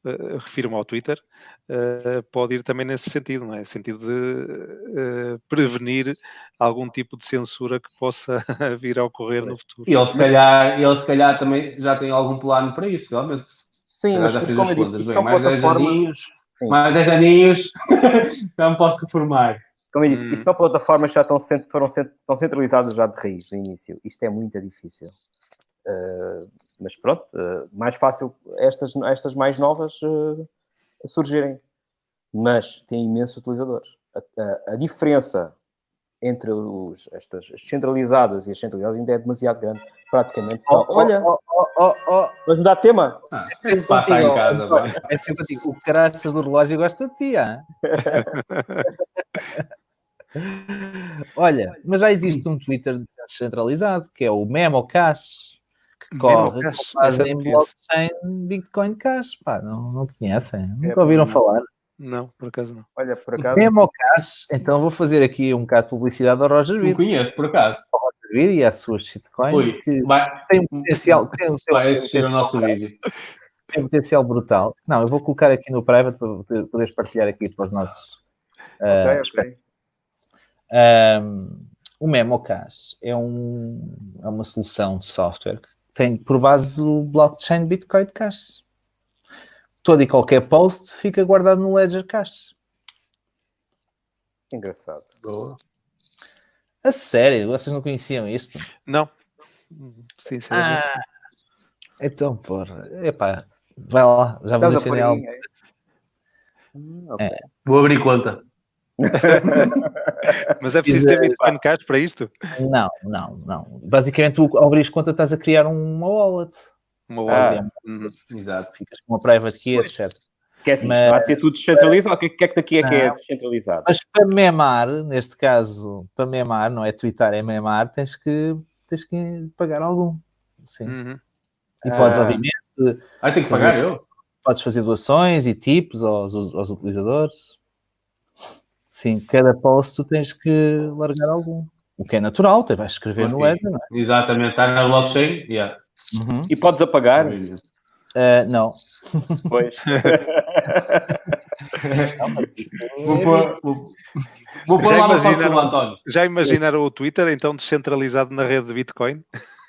eh, refiro-me ao Twitter, eh, pode ir também nesse sentido, não é? Sentido de eh, prevenir algum tipo de censura que possa vir a ocorrer no futuro. E ele se, calhar, ele se calhar também já tem algum plano para isso, realmente. Sim, mas, já mas fiz como eu disse, são mais 10 plataformas. aninhos, mais 10 aninhos, me posso reformar. Como eu disse, Hum. isto são plataformas que já estão, cent- foram cent- estão centralizadas já de raiz, no início. Isto é muito difícil. Uh, mas pronto, uh, mais fácil estas, estas mais novas uh, surgirem. Mas tem imensos utilizadores. A, a- a diferença entre os, estas as centralizadas e as centralizadas ainda é demasiado grande. Praticamente só. Oh, Olha, oh, oh, oh, oh. vamos mudar de tema? Ah, É se passar em casa, vai. É sempre. O caraças do relógio gosta de ti, ah? Olha, mas já existe um Twitter descentralizado, que é o MemoCash, que corre com essa eu em blockchain Bitcoin Cash. Pá, não, não conhecem? Nunca pá, ouviram não. falar? Não, por acaso não. Olha, por acaso. MemoCash, então vou fazer aqui um bocado de publicidade ao Roger Não Vir, conheço, por acaso. Vir e às suas shitcoins, Ui, que vai, tem um potencial, tem, tem vai assistir o nosso vídeo. tem um potencial brutal. Não, eu vou colocar aqui no private para poder- poderes partilhar aqui para os nossos. ah, Ok, ok. Um, o MemoCash é, um, é uma solução de software que tem por base o blockchain Bitcoin Cash. Todo e qualquer post fica guardado no Ledger Cash. Engraçado. Boa. A sério, vocês não conheciam isto? Não. Sinceramente. Ah, Então, porra, epá, vai lá, já vos ensinei algo. aí, é isso? Hum, ok. É. Vou abrir conta. Mas é preciso ter Bitcoin Cash para isto? Não, não, não. Basicamente, tu, ao abrir conta, estás a criar uma wallet. Uma Ah. wallet. Uhum. Exato. Ficas com uma private key, Pois. etc. Que é assim, Mas- vai ser tudo descentralizado. O que é que é que daqui é que é Não. descentralizado? Mas para memar, neste caso, para memar, não é twittar, é memar, tens que, tens que pagar algum. Sim. Uhum. E podes, Ah. obviamente, Ah, tem que fazer, pagar eu? podes fazer doações e tips aos, aos utilizadores. Sim, cada post tu tens que largar algum. O que é natural, tu vais escrever no Ok. Ledger, não é? Exatamente. Está na blockchain? Yeah. Uhum. E podes apagar? Ah, não. Pois. Vou é- pôr, vou, vou pôr Já lá no António. Já imaginaram o Twitter então descentralizado na rede de Bitcoin?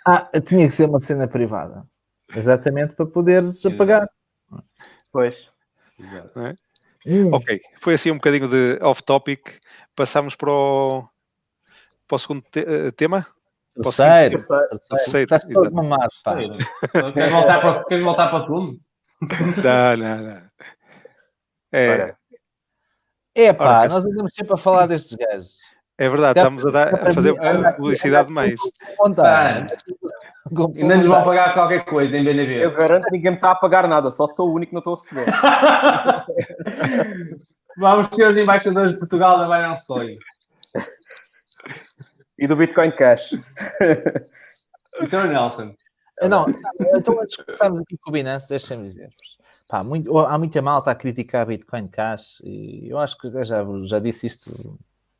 Ah, tinha que ser uma cena privada. Exatamente para poderes apagar. Pois. Exato. Hum, Ok, foi assim um bocadinho de off-topic. Passamos para o, para o segundo te- eh, tema? terceiro, Estás todo mamado, pá. Queres voltar para, queres voltar para o segundo? Não, não, não. É, É pá, Ora, nós andamos sempre a falar destes gajos. É verdade, estamos a, dar- a fazer publicidade demais. Vontade. Com Ainda nos vão pagar qualquer coisa em eu BNB. garanto que ninguém me está a pagar nada, só sou o único que não estou a receber. Vamos ser os embaixadores de Portugal da Binance Coin. E do Bitcoin Cash. Isso é o Nelson. Não, sabe, então antes de começarmos aqui com o Binance, deixem-me dizer-vos. Pá, muito- há muita malta a criticar Bitcoin Cash e eu acho que eu já, já disse isto.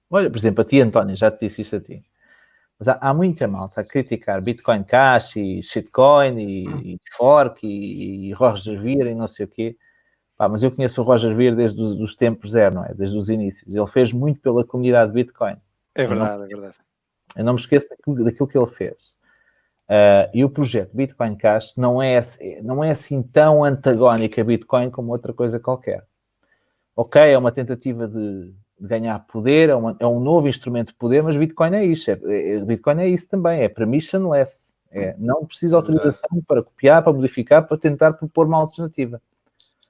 Olha, por exemplo, a ti, António, já te disse isto a ti. Mas há, há muita malta a criticar Bitcoin Cash e shitcoin e, e fork e, e Roger Ver e não sei o quê. Pá, mas eu conheço o Roger Ver desde os dos tempos zero, não é? Desde os inícios. Ele fez muito pela comunidade Bitcoin. É verdade, é verdade. Eu não me esqueço daquilo, daquilo que ele fez. Ah, e o projeto Bitcoin Cash não é, não é assim tão antagónico a Bitcoin como outra coisa qualquer. Ok, é uma tentativa de, de ganhar poder, é, uma- é um novo instrumento de poder, mas Bitcoin é isso. é- é- Bitcoin é isso também, é permissionless. É, não precisa de autorização para copiar, para modificar, para tentar propor uma alternativa.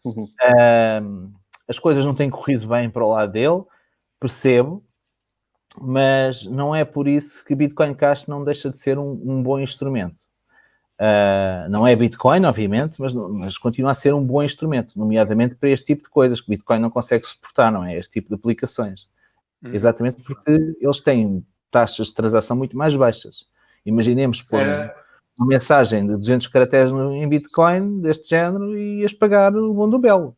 Uhum. Ahm, as coisas não têm corrido bem para o lado dele, percebo, mas não é por isso que Bitcoin Cash não deixa de ser um, um bom instrumento. Ah, não é Bitcoin, obviamente, mas, não- mas continua a ser um bom instrumento, nomeadamente para este tipo de coisas que Bitcoin não consegue suportar, não é? Este tipo de aplicações. Uhum. Exatamente porque eles têm taxas de transação muito mais baixas. Imaginemos pôr Era- uma mensagem de 200 caracteres em Bitcoin deste género e ias pagar o bom do belo.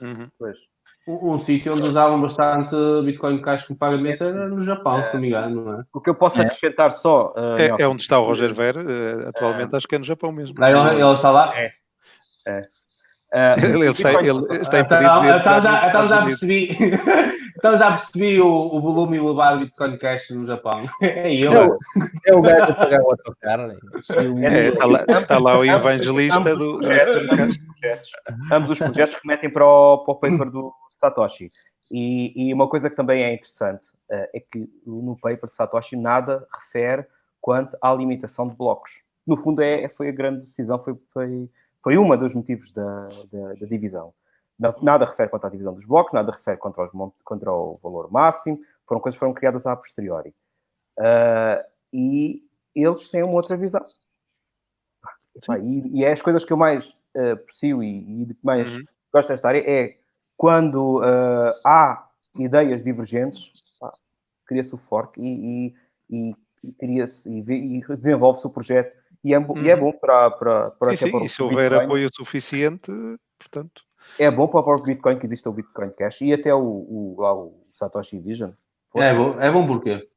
Uhum. Pois. Um, um sítio onde usavam bastante Bitcoin Cash como pagamento era no Japão, se não me engano, não é? O que eu posso É. acrescentar só. uh, É, é onde está o Roger Ver, eh, atualmente acho que é no Japão mesmo. Não, ele, ele está lá? uh, Ele, está, ele está impedido Então, de então já, então já percebi. então já percebi o, o volume elevado de Bitcoin Cash no Japão. É eu. É o, é o gajo a pagar o autocarro. E o- É, está lá, está lá o evangelista do, do projetos, ambos os projetos, ambos os projetos remetem para o, para o paper do Satoshi. E, e uma coisa que também é interessante eh, é que no paper de Satoshi nada refere quanto à limitação de blocos. No fundo, é, foi a grande decisão, foi, foi, foi uma dos motivos da, da, da divisão. Não- Nada refere quanto à divisão dos blocos, nada refere contra, os, contra o valor máximo, foram coisas que foram criadas a posteriori. Ah, e eles têm uma outra visão. E, e é as coisas que eu mais eh, aprecio e, e mais Uhum. gosto desta área é quando eh, há ideias divergentes, cria-se o fork e, e, e, e cria-se e, e desenvolve-se o projeto e é, bo- e é Uhum. bom para, para, para, Sim, sim, para o e se houver Bitcoin. apoio suficiente, portanto. é bom para o próprio Bitcoin que exista o Bitcoin Cash e até o, o, lá o Satoshi Vision. É bom, é bom porquê?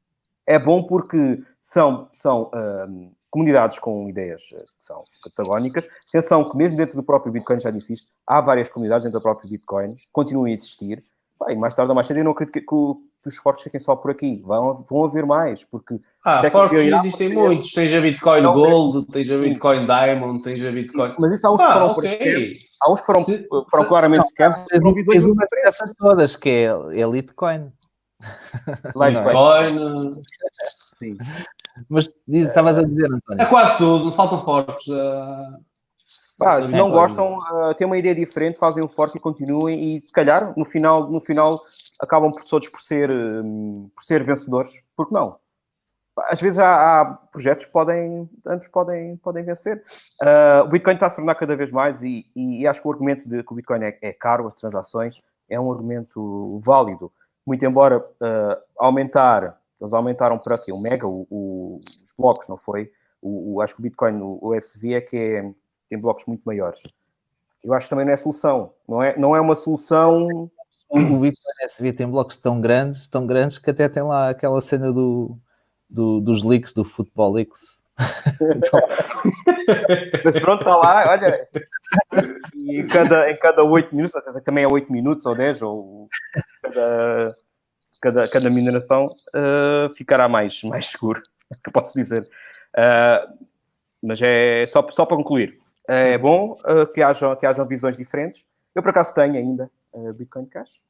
É bom porque são, são ahm, comunidades com ideias eh, que são catagónicas. Atenção que mesmo dentro do próprio Bitcoin, já disse isto, há várias comunidades dentro do próprio Bitcoin, continuam a existir. Pá, e mais tarde ou mais cedo eu não acredito que, que que os forks fiquem só por aqui. Vão, vão haver mais, porque Ah, forks existem muitos. Tens a Bitcoin Não, Gold, tens a Bitcoin Diamond, tens a Bitcoin. mas isso há uns que Ah, foram por ok. aqui. Há uns que foram, Se- foram se- claramente scams, Tens, uma dessas todas, que é Elitecoin. Litecoin. Bitcoin. Sim. Mas estavas a dizer, É António. quase tudo, faltam forks. ah, Pá, se não gostam, uh, têm uma ideia diferente, fazem um forte e continuem e se calhar no final, no final acabam por todos por ser, um, por ser vencedores, porque não? Às vezes há, há projetos que podem, antes podem, podem vencer. Uh, o Bitcoin está a se tornar cada vez mais e, e, e, acho que o argumento de que o Bitcoin é, é, caro, as transações, é um argumento válido. Muito embora uh, aumentar, eles aumentaram para aqui o mega, o, o, os blocos, não foi? O, acho que o Bitcoin, o, SV é que é tem blocos muito maiores. Eu acho que também não é solução, não é, não é uma solução. O Bitcoin SV tem blocos tão grandes, tão grandes que até tem lá aquela cena do, do dos leaks, do Football Leaks. Mas pronto, está lá, olha. E em cada, em cada 8 minutos, não sei se também é 8 minutos ou 10, ou cada, cada, cada mineração, uh, ficará mais, mais seguro, que posso dizer. Uh, mas é só, só para concluir é bom uh, que, hajam, que hajam visões diferentes. Eu, por acaso, tenho ainda uh, Bitcoin Cash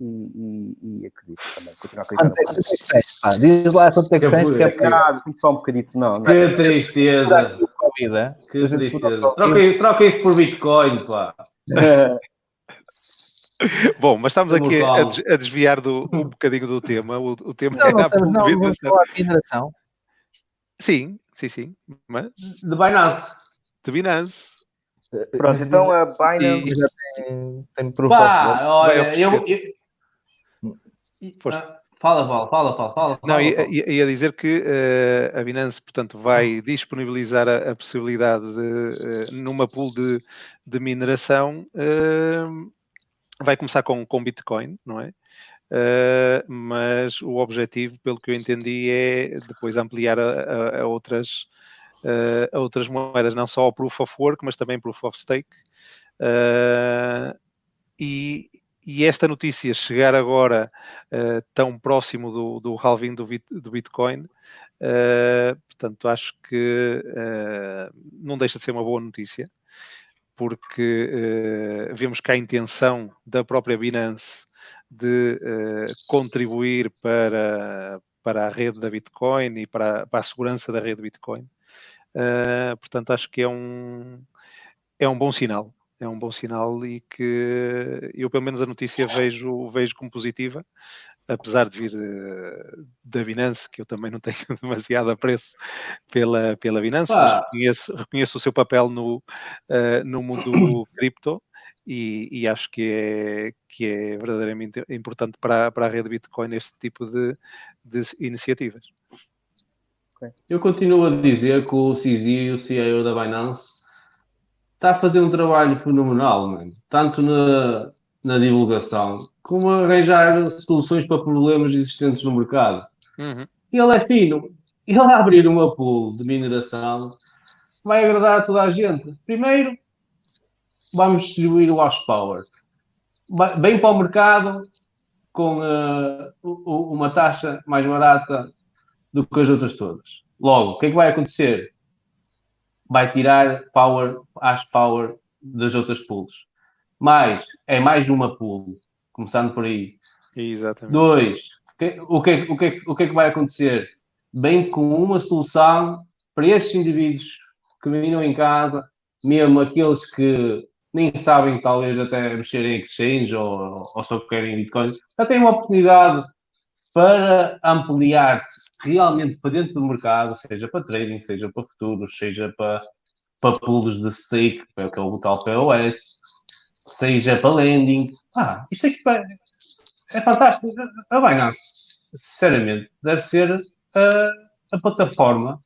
e, e, e acredito também. Continuar acreditando. Quanto é que tens, pá? Diz lá quanto é que tens. Que é ah, só um bocadito, não. Que não. tristeza. Que tristeza. Troca, troca isso por Bitcoin, pá. Bom, mas estamos aqui a, a, desviar do, um bocadinho do tema. O, o tema não, é não, a não, vamos falar de mineração. Sim, sim, sim. Mas... De Binance de Binance. Pronto, então a Binance já tem, tem proof Pá, olha, eu, eu... Ah, fala, fala, fala, fala, fala. Não, ia, ia dizer que uh, a Binance, portanto, vai disponibilizar a, a possibilidade de, uh, numa pool de, de mineração, uh, vai começar com, com Bitcoin, não é? Uh, mas o objetivo, pelo que eu entendi, é depois ampliar a, a, a outras uh, a outras moedas, não só o Proof of Work, mas também Proof of Stake. Uh, e, e, esta notícia chegar agora tão próximo do, do halving do, do Bitcoin, portanto, acho que não deixa de ser uma boa notícia, porque vemos que a intenção da própria Binance de contribuir para, para a rede da Bitcoin e para, para a segurança da rede Bitcoin. Uh, portanto, acho que é um, é um bom sinal. É um bom sinal e que eu, pelo menos, a notícia vejo, vejo como positiva, apesar de vir uh, da Binance, que eu também não tenho demasiado apreço pela, pela Binance, ah. mas reconheço, reconheço o seu papel no, uh, no mundo cripto. E, e, acho que é, que é verdadeiramente importante para, para a rede Bitcoin este tipo de, de iniciativas. Eu continuo a dizer que o CZ, o CEO da Binance, está a fazer um trabalho fenomenal, mano. tanto na, na divulgação como arranjar soluções para problemas existentes no mercado. Uhum. Ele é fino. Ele abrir uma pool de mineração vai agradar a toda a gente. Primeiro, vamos distribuir o hash power. Bem para o mercado, com uh, uma taxa mais barata do que as outras todas. Logo, o que é que vai acontecer? Vai tirar power, as power das outras pools. Mais, é mais uma pool, começando por aí. Exatamente. Dois, o que, o, que, o que é que vai acontecer? Bem com uma solução para estes indivíduos que vinham em casa, mesmo aqueles que nem sabem talvez até mexer em exchange ou, ou só querem Bitcoin, já têm uma oportunidade para ampliar realmente para dentro do mercado, seja para trading, seja para futuros, seja para, para pools de stake, que é o tal POS, seja para lending. Ah, isto aqui é fantástico. A Binance, sinceramente, deve ser a, a plataforma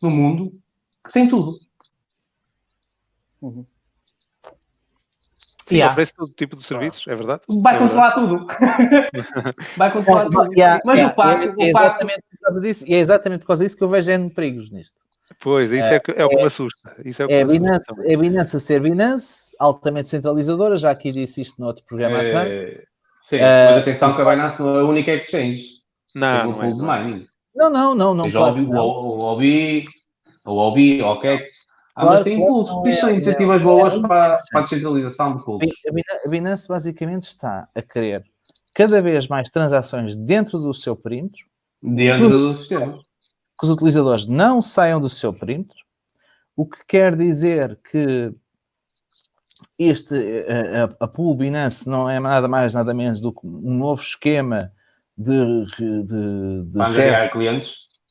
no mundo que tem tudo. Uhum. Sim, yeah. oferece todo tipo de serviços, é verdade? Vai é controlar tudo. Vai controlar tudo. Yeah, Mas yeah, o facto. É, é, exatamente por causa disso, é exatamente por causa disso que eu vejo N perigos nisto. Pois, isso é, é, é o que me assusta. Isso é, o que é, Binance, assusta é Binance a ser Binance, altamente centralizadora, já aqui disse isto no outro programa é, atrás. Sim, uh, mas atenção que a Binance não é a única exchange. Não, não, é, não, é. não, não, não, não. Claro, o, o, o OBI, o OBI, o OKEX, ah, claro, mas tem impulsos. Isto são iniciativas boas para, para a descentralização de pools. A Binance basicamente está a querer cada vez mais transações dentro do seu perímetro. Dentro do sistema. Que os utilizadores não saiam do seu perímetro, o que quer dizer que este, a, a, Pool Binance não é nada mais, nada menos do que um novo esquema de, de, de, revenue,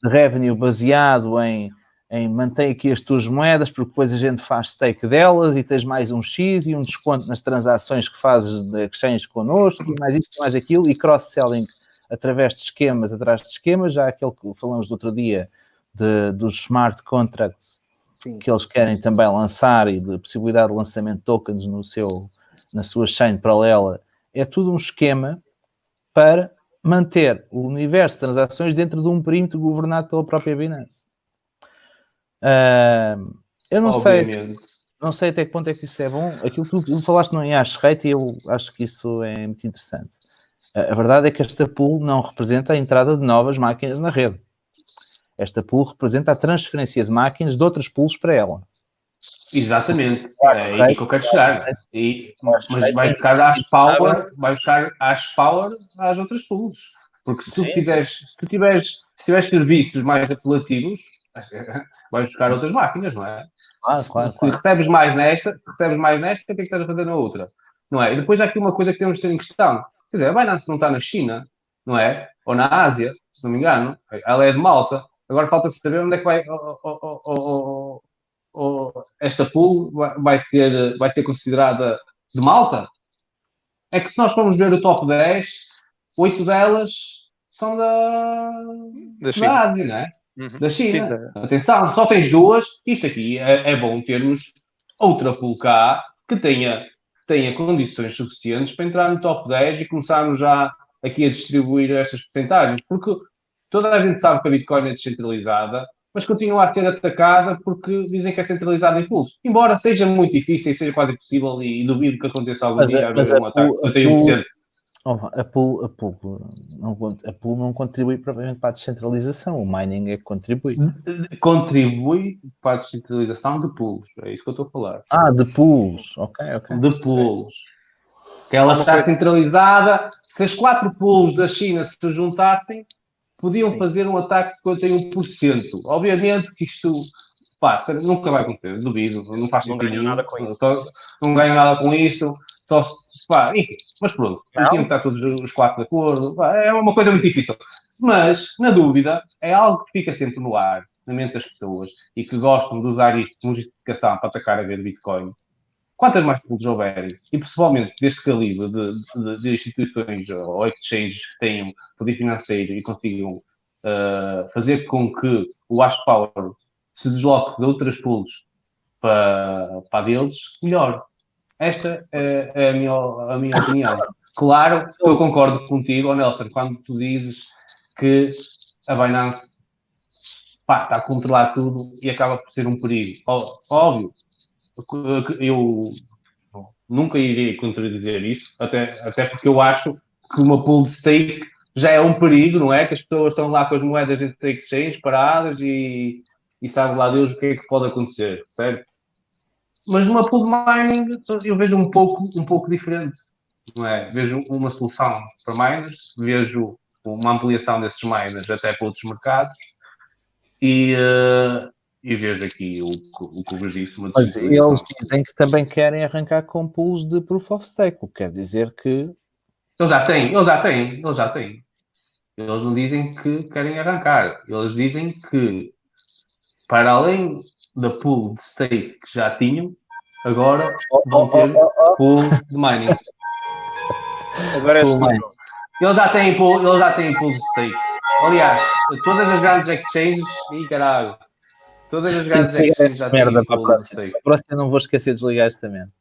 de revenue baseado em, em mantém aqui as tuas moedas, porque depois a gente faz stake delas e tens mais um X e um desconto nas transações que fazes de exchange connosco, e mais isto, mais aquilo, e cross-selling através de esquemas, atrás de esquemas, já aquele que falamos do outro dia de, dos smart contracts Sim. que eles querem também lançar e de possibilidade de lançamento de tokens no seu, na sua chain paralela, é tudo um esquema para manter o universo de transações dentro de um perímetro governado pela própria Binance. Uh, eu não Obviamente. sei, não sei até que ponto é que isso é bom. Aquilo que tu, tu falaste no hash rate e eu acho que isso é muito interessante. A verdade é que esta pool não representa a entrada de novas máquinas na rede. Esta pool representa a transferência de máquinas de outras pools para ela. Exatamente, é aí que eu quero chegar. E, mas vai buscar às power, vai buscar às power às outras pools. Porque se tu, tiveres, se tu tiveres, se tiveres serviços mais apelativos, vais buscar outras máquinas, não é? Claro, claro, se, claro. recebes mais nesta, recebes mais nesta, o que é que estás a fazer na outra? Não é? E depois há aqui uma coisa que temos de ter em questão. Quer dizer, a Binance não está na China, não é? Ou na Ásia, se não me engano. Ela é de Malta. Agora falta saber onde é que vai oh, oh, oh, esta pool vai ser, vai ser considerada de Malta. É que se nós formos ver o top 10, oito delas são da, da, da Ásia, não é? Uhum. Da China. Sim, Atenção, só tens duas. Isto aqui é, é bom termos outra pool cá que tenha, tenha condições suficientes para entrar no top 10 e começarmos já aqui a distribuir estas porcentagens. Porque Toda a gente sabe que a Bitcoin é descentralizada, mas continua a ser atacada porque dizem que é centralizada em pulso. Embora seja muito difícil e seja quase impossível, e duvido que aconteça algum mas dia haver um ataque de 71%. A pool, a, pool, não, a pool não contribui provavelmente para a descentralização, o mining é que contribui. Contribui para a descentralização de pools, é isso que eu estou a falar. Ah, de pools, ok, ok. De pools. Que ela está centralizada, se as quatro pools da China se juntassem, podiam Sim. fazer um ataque de 51%. Obviamente que isto pá, nunca vai acontecer, duvido, não faz não ganho nada com isso. não ganho nada com isso, só, pá, enfim, mas pronto, tinham que estar todos os quatro de acordo, pá, é uma coisa muito difícil. Mas, na dúvida, é algo que fica sempre no ar, na mente das pessoas, e que gostam de usar isto como justificação para atacar a ver Bitcoin. Quantas mais pools houverem, e principalmente deste calibre de, de, de, instituições ou exchanges que tenham poder financeiro e consigam uh, fazer com que o Ash Power se desloque de outras pools para, para deles, melhor. Esta é, é a, minha, a minha opinião. Claro eu concordo contigo, Nelson, quando tu dizes que a Binance pá, está a controlar tudo e acaba por ser um perigo. Óbvio, eu nunca irei contradizer isso, até, até porque eu acho que uma pool de stake já é um perigo, não é? Que as pessoas estão lá com as moedas entre exchanges paradas e, e sabe lá Deus o que é que pode acontecer, certo? Mas numa pool de mining eu vejo um pouco, um pouco diferente, não é? Vejo uma solução para miners, vejo uma ampliação desses miners até para outros mercados e, uh, e vejo aqui o, o que vos disse. Mas eles dizem que também querem arrancar com pools de Proof of Stake, o que quer dizer que. Eles já têm, eles já têm, eles já têm. Eles não dizem que querem arrancar, eles dizem que, para além da pool de stake que já tinham, agora vão ter pool de mining. Agora é mining. Eles já têm pool, eles já têm pool de stake. Aliás, todas as grandes exchanges, e caralho, Todas as grandes exchanges já têm merda para a próxima. A próxima não vou esquecer de desligar esta merda.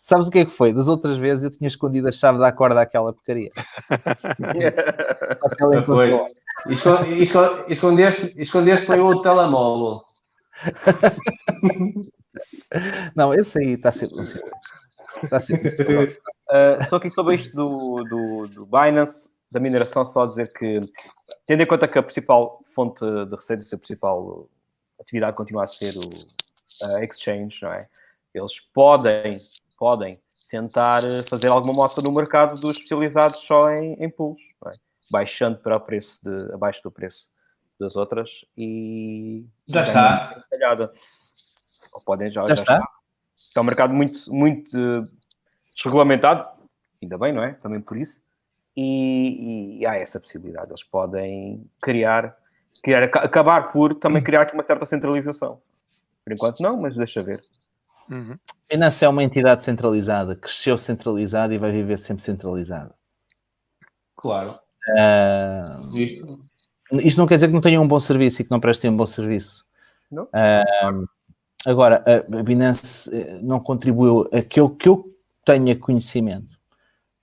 Sabes o que é que foi? Das outras vezes eu tinha escondido a chave da corda àquela porcaria. Só que ela encontrou. Escondeste, escondeste foi o telemóvel. Não, esse aí está sempre assim. Está sempre assim. Uh, só que sobre isto do, do, do Binance, da mineração, só dizer que, tendo em conta que a principal fonte de receita, a principal atividade continua a ser o uh, exchange, não é? Eles podem, podem tentar fazer alguma mostra no mercado dos especializados só em, em pools, é? baixando para o preço de, abaixo do preço das outras e já está. Ou podem já, já, já está. está. É um mercado muito, muito uh, desregulamentado, ainda bem, não é? Também por isso. E, e, há essa possibilidade. Eles podem criar, criar, acabar por também criar aqui uma certa centralização. Por enquanto não, mas deixa ver. Uhum. A Binance é uma entidade centralizada, cresceu centralizada e vai viver sempre centralizada. Claro. Uh, Isso. Isto não quer dizer que não tenham um bom serviço e que não prestem um bom serviço. Não? Uh, agora, a Binance eh, não contribuiu, aquilo que eu tenha conhecimento,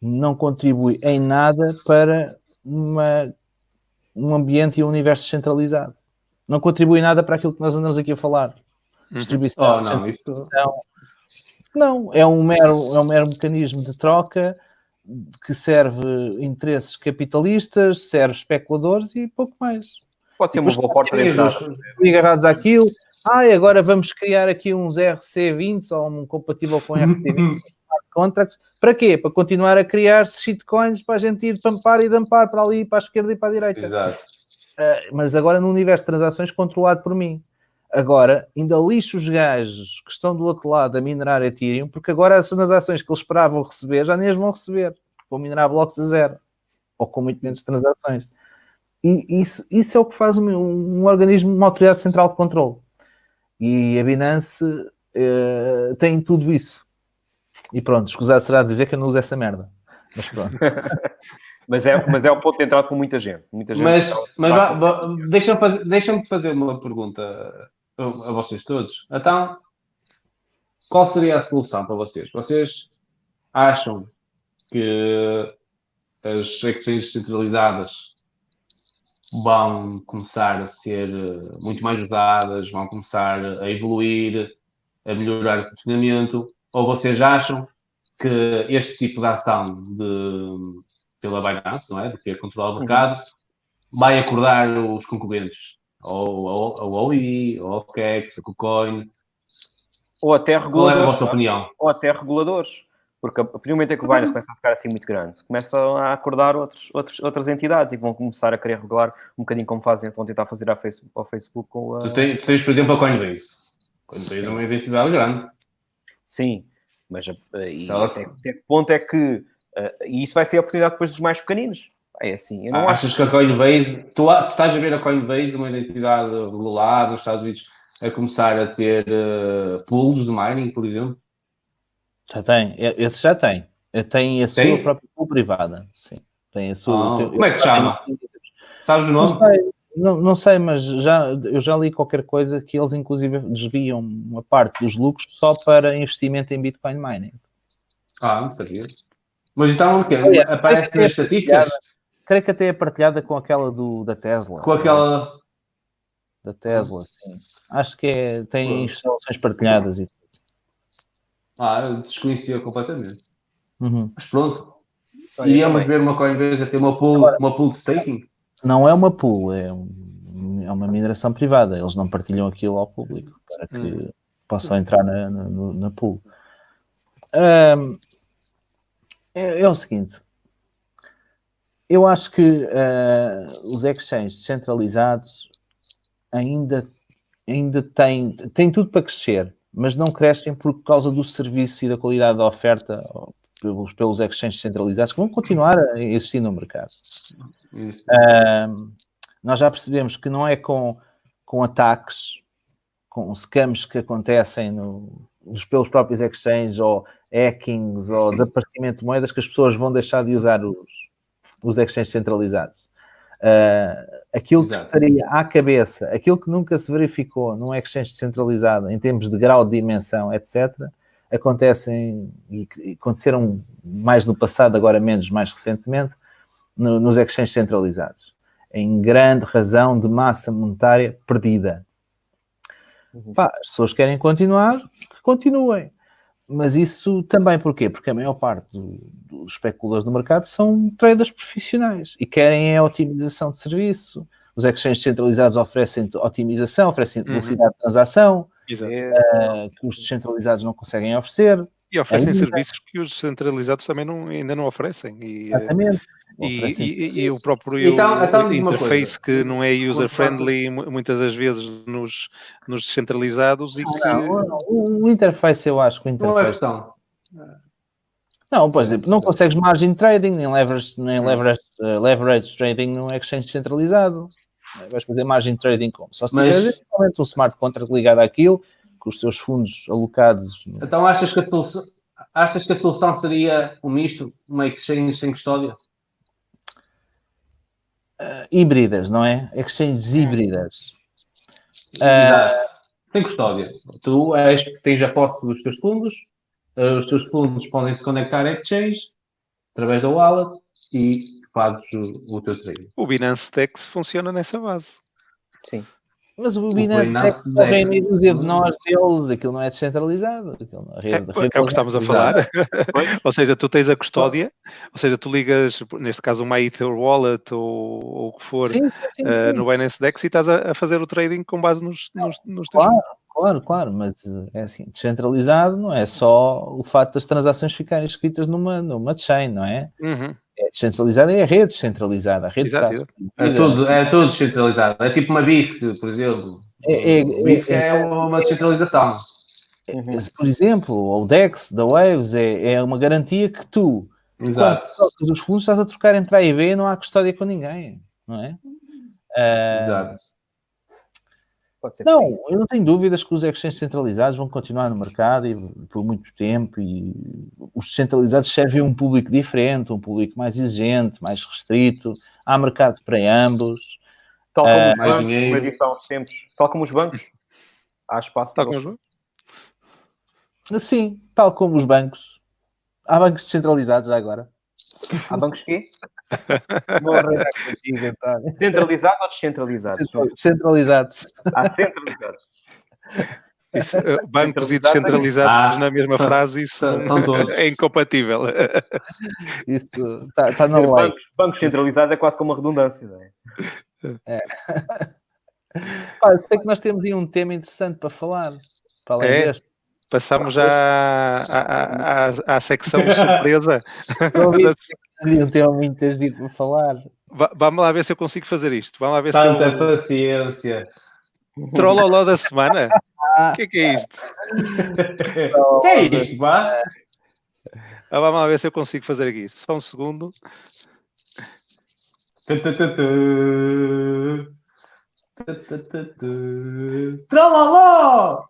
não contribui em nada para uma, um ambiente e um universo centralizado. Não contribui nada para aquilo que nós andamos aqui a falar. Uhum. Distribuição, oh, não, isso... não, é um mero, é um mero mecanismo de troca que serve interesses capitalistas, serve especuladores e pouco mais. Pode ser uma boa porta de entrada. Agarrados àquilo, ah, agora vamos criar aqui uns RC20 ou um compatível com RC20 contracts. Para quê? Para continuar a criar shitcoins para a gente ir pampar e dampar para ali, para a esquerda e para a direita. Exato. Uh, mas agora no universo de transações controlado por mim. Agora, ainda lixo os gajos que estão do outro lado a minerar Ethereum, porque agora as transações que eles esperavam receber já nem as vão receber. Vão minerar blocos a zero. Ou com muito menos transações. E isso, isso é o que faz um, um organismo, uma autoridade central de controle. E a Binance uh, tem tudo isso. E pronto, escusado será dizer que eu não uso essa merda. Mas pronto. mas, é, mas é um ponto de entrada com muita gente. Muita gente mas mas deixa-me fazer, deixa fazer uma pergunta a, vocês todos. Então, qual seria a solução para vocês? Vocês acham que as exchanges centralizadas vão começar a ser eh, muito mais usadas, vão começar a evoluir, a melhorar o funcionamento, ou vocês acham que este tipo de ação de, pela Binance, não é? De que controlar o mercado, uhum. vai acordar os concorrentes, ou a OI, ou a OKEX, a KuCoin, ou até reguladores. Qual é a vossa opinião? Ou até reguladores. Porque a partir do momento em que o Binance começa a ficar assim muito grande, começam a acordar outros, outros, outras entidades e vão começar a querer regular um bocadinho como fazem, vão tentar fazer ao Facebook, ao Facebook com a... Tu tens, tens, por exemplo, a Coinbase. Coinbase Sim. é uma identidade grande. Sim, mas eh, e até, até, que ponto é que... Uh, e isso vai ser a oportunidade depois dos mais pequeninos. É assim, eu não ah, Achas acho... que a Coinbase... Tu, tu estás a ver a Coinbase, uma identidade regulada nos Estados Unidos, a começar a ter uh, pools de mining, por exemplo? Já tem, esse já tem. Tem a tem? sua própria pool privada, sim. Tem a sua. Ah, como é que chama? Sabes o nome? Não sei, não, não sei, mas já, eu já li qualquer coisa que eles inclusive desviam uma parte dos lucros só para investimento em Bitcoin mining. Ah, não sabia. Mas então o quê? Aliás, Aparece nas estatísticas? Creio que até é partilhada com aquela do, da Tesla. Com aquela... Da Tesla, sim. Acho que é, tem instalações partilhadas e ah, eu desconhecia completamente. Uhum. Mas pronto. Iríamos ver uma Coinbase a ter uma pool, uma pool de staking? Não é uma pool, é, um, é uma mineração privada. Eles não partilham aquilo ao público para que hum. possam entrar na, na, na pool. Um, é, é, o seguinte. Eu acho que uh, os exchanges descentralizados ainda, ainda têm, têm tudo para crescer mas não crescem por causa do serviço e da qualidade da oferta pelos, pelos exchanges centralizados que vão continuar a existir no mercado. Uh, nós já percebemos que não é com, com ataques, com scams que acontecem no, pelos próprios exchanges ou hackings ou desaparecimento de moedas que as pessoas vão deixar de usar os, os exchanges centralizados. Uh, aquilo Exato. que estaria à cabeça, aquilo que nunca se verificou num exchange descentralizado em termos de grau de dimensão, etc., acontecem e aconteceram mais no passado, agora menos, mais recentemente, no, nos exchanges centralizados, em grande razão de massa monetária perdida. Uhum. Pá, as pessoas querem continuar, que continuem. Mas isso também porquê? Porque a maior parte do, dos especuladores no mercado são traders profissionais e querem a otimização de serviço. Os exchanges centralizados oferecem otimização, oferecem uhum. velocidade de transação, uh, que os descentralizados não conseguem oferecer. E oferecem ainda. serviços que os centralizados também não, ainda não oferecem. E, Exatamente. E, e- e o próprio Então- então interface coisa. que não é user-friendly mu- muitas das vezes nos, nos descentralizados e que Não, o, o interface, eu acho que o Não é interface. questão. Não, por exemplo, não consegues margin trading, nem leverage, nem leverage, eh, leverage trading num exchange centralizado. Eh, Vais fazer margin trading como? Só se Mas- tiveres um smart contract ligado àquilo, com os teus fundos alocados. Então achas que a solução, achas que a solução seria um misto, uma exchange sem custódia? Híbridas, não é? Exchanges híbridas. Eh, Exato. Sem custódia. Tu és, tens a posse dos teus fundos, eh, os teus fundos podem se conectar a exchange através da wallet e fazes o, o teu trade. o Binance Dex funciona nessa base. Sim. Mas o Binance Binance Tech só vem dúzia de nós deles, aquilo não é descentralizado. Aquilo, a É, rede, é rede o que estamos a falar. ou seja, tu tens a custódia, ou seja, tu ligas, neste caso, uma Ether Wallet ou, ou o que for, Sim, sim, sim, sim. no Binance Dex e estás a, a fazer o trading com base nos, nos, nos teus Claro, claro, claro, mas eh, é assim, descentralizado não é só o facto das transações ficarem escritas numa, numa chain, não é? Uhum. É descentralizado é a rede descentralizada. A rede Exato, está É tudo, é tudo descentralizado. É tipo uma BISC, por exemplo. É- é- BISC é- é, uma descentralização. Uhum. Por exemplo, o DEX da Waves é, é uma garantia que tu, Exato. trocas os fundos, estás a trocar entre A e B, não há custódia com ninguém, não é? Ah, Exato. Pode ser. Não, eu não tenho dúvidas que os exchanges centralizados vão continuar no mercado e por muito tempo e os centralizados servem a um público diferente, um público mais exigente, mais restrito. Há mercado para ambos. Tal como Eh, os mais bancos, dinheiro. uns tempos, tal como os bancos, há espaço Tá para com eles. os- Sim, tal como os bancos. Há bancos descentralizados já agora. Há bancos quê? Centralizados ou descentralizados? Centralizados. Há centralizados. Isso, eh, bancos e é- descentralizados Ah, na mesma são- frase, isso são- não- são todos. é incompatível. Isso está tá na lei. Bancos, bancos centralizados é quase como uma redundância, não é? Olha, sei que nós temos aí um tema interessante para falar. Para além É? deste. Passamos já à, à, à- à secção surpresa. Eu tema muito giro para falar. Va- Vamos lá ver se eu consigo fazer isto. Vamos lá ver se Tanta eu... paciência. Trolloló da semana. O que é que é isto? que é isto, pá? Ah, vamos lá ver se eu consigo fazer aqui. Só um segundo. Trololó!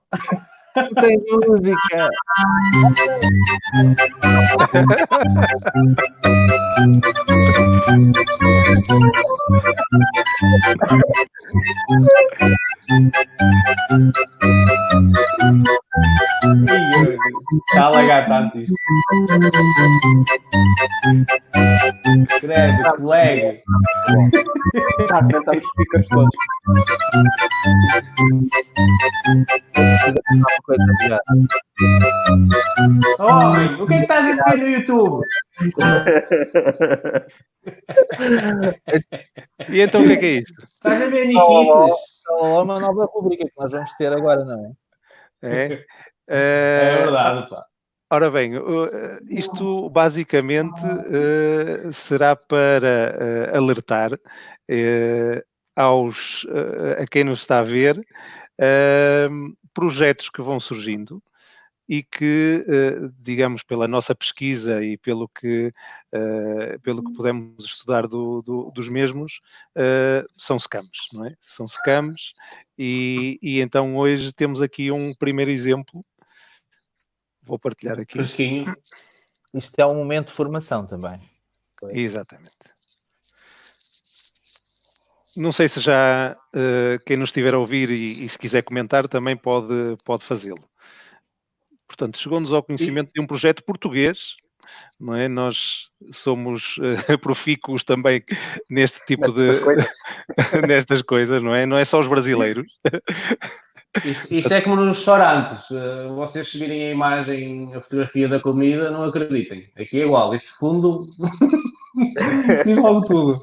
Não tem música. Está a lagar tanto isto. Credo, que lag. Está a tentar os todos. Uma coisa melhor. Homem, o que é que estás a ver no YouTube? E então o que é que é isto? Estás a ver. Niquitas? É uma nova rubrica que nós vamos ter agora, não é? É? É Eh, verdade, pá. Ora bem, uh, isto basicamente uh, será para uh, alertar uh, aos, a quem nos está a ver projetos que vão surgindo e que, uh, digamos, pela nossa pesquisa e pelo que, uh, pelo que podemos estudar do, do, dos mesmos, uh, são scams, não é? São scams e, e então hoje temos aqui um primeiro exemplo Vou partilhar aqui. Fresquinho. Isto é um momento de formação também. Exatamente. Não sei se já uh, quem nos estiver a ouvir e, e, se quiser comentar também pode, pode fazê-lo. Portanto, chegou-nos ao conhecimento de um projeto português, não é? Nós somos uh, profícuos também neste tipo de coisas. nestas coisas, não é? Não é só os brasileiros. Isto, isto é como nos restaurantes. Uh, vocês se virem a imagem, a fotografia da comida, não acreditem. Aqui é igual. Este fundo diz logo tudo.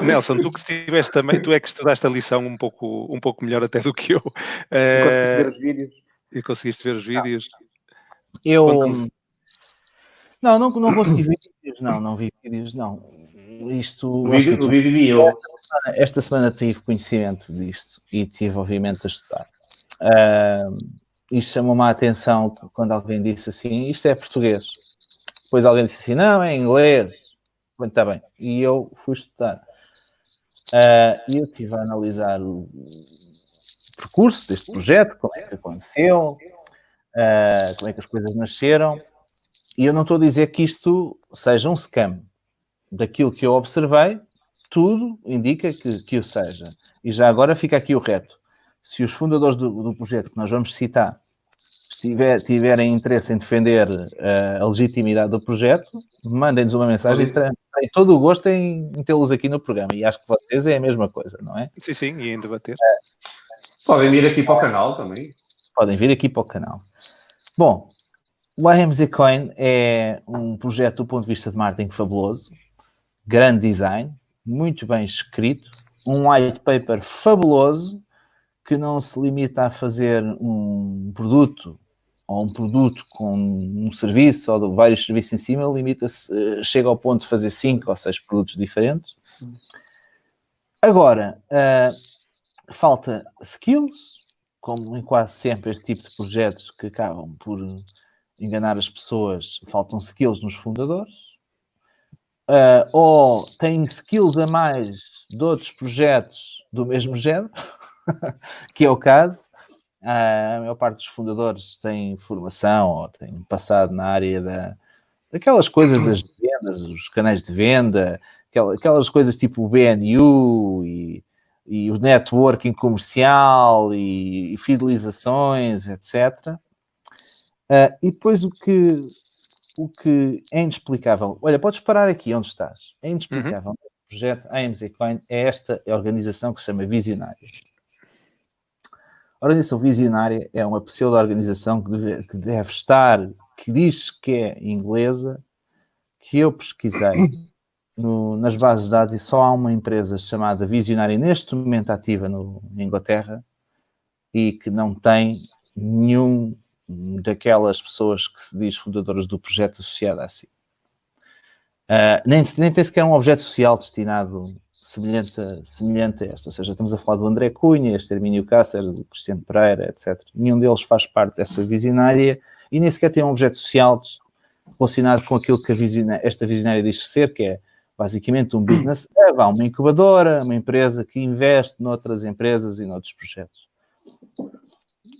Nelson, tu que estiveste também, tu é que estudaste a lição um pouco, um pouco melhor até do que eu. Conseguiste ver os vídeos? E conseguiste ver os vídeos? Eu Conta-me. não, não, não consegui ver. vídeos, não, não vi vídeos, não. Isto. O acho vídeo, vi eu. esta semana tive conhecimento disto e tive, obviamente, a estudar. Uh, isto chamou-me a atenção quando alguém disse assim: isto é português. Depois alguém disse assim: não, é inglês. Bem, está bem. E eu fui estudar. Uh, e eu estive a analisar o percurso deste projeto, como é que aconteceu, uh, como é que as coisas nasceram. E eu não estou a dizer que isto seja um scam. Daquilo que eu observei, tudo indica que, que o seja. E já agora fica aqui o reto. Se os fundadores do, do projeto que nós vamos citar estiver, tiverem interesse em defender uh, a legitimidade do projeto, mandem-nos uma mensagem e terem todo o gosto em, em tê-los aqui no programa. E acho que vocês é a mesma coisa, não é? Sim, sim, e em debater. Podem vir aqui para o canal também. Podem vir aqui para o canal. Bom, o AMZ Coin é um projeto do ponto de vista de marketing fabuloso, grande design, muito bem escrito, um white paper fabuloso que não se limita a fazer um produto ou um produto com um serviço ou vários serviços em cima, limita-se, eh, chega ao ponto de fazer cinco ou seis produtos diferentes. Agora, uh, falta skills, como em quase sempre este tipo de projetos que acabam por enganar as pessoas, faltam skills nos fundadores. Uh, ou têm skills a mais de outros projetos do mesmo género, que é o caso. Uh, a maior parte dos fundadores tem formação ou tem passado na área da, daquelas coisas das vendas, os canais de venda, aquelas coisas tipo o BNU e, e o networking comercial e, e fidelizações, etc. Uh, ah, e depois o que, o que é inexplicável, olha, podes parar aqui onde estás, é inexplicável. Uhum. O projeto AMZ Coin é esta organização que se chama Visionários. A organização visionária é uma pseudo-organização que deve, que deve estar, que diz que é inglesa, que eu pesquisei no, nas bases de dados e só há uma empresa chamada Visionária neste momento ativa no, na Inglaterra e que não tem nenhum daquelas pessoas que se diz fundadoras do projeto associado a si. Uh, nem, nem tem sequer um objeto social destinado semelhante a, semelhante a esta. Ou seja, estamos a falar do André Cunha, este Hermínio Cáceres, o Cristiano Pereira, etc. Nenhum deles faz parte dessa visionária e nem sequer tem um objeto social relacionado com aquilo que visionária, esta visionária diz ser, que é basicamente um business hub, uma incubadora, uma empresa que investe noutras empresas e noutros projetos.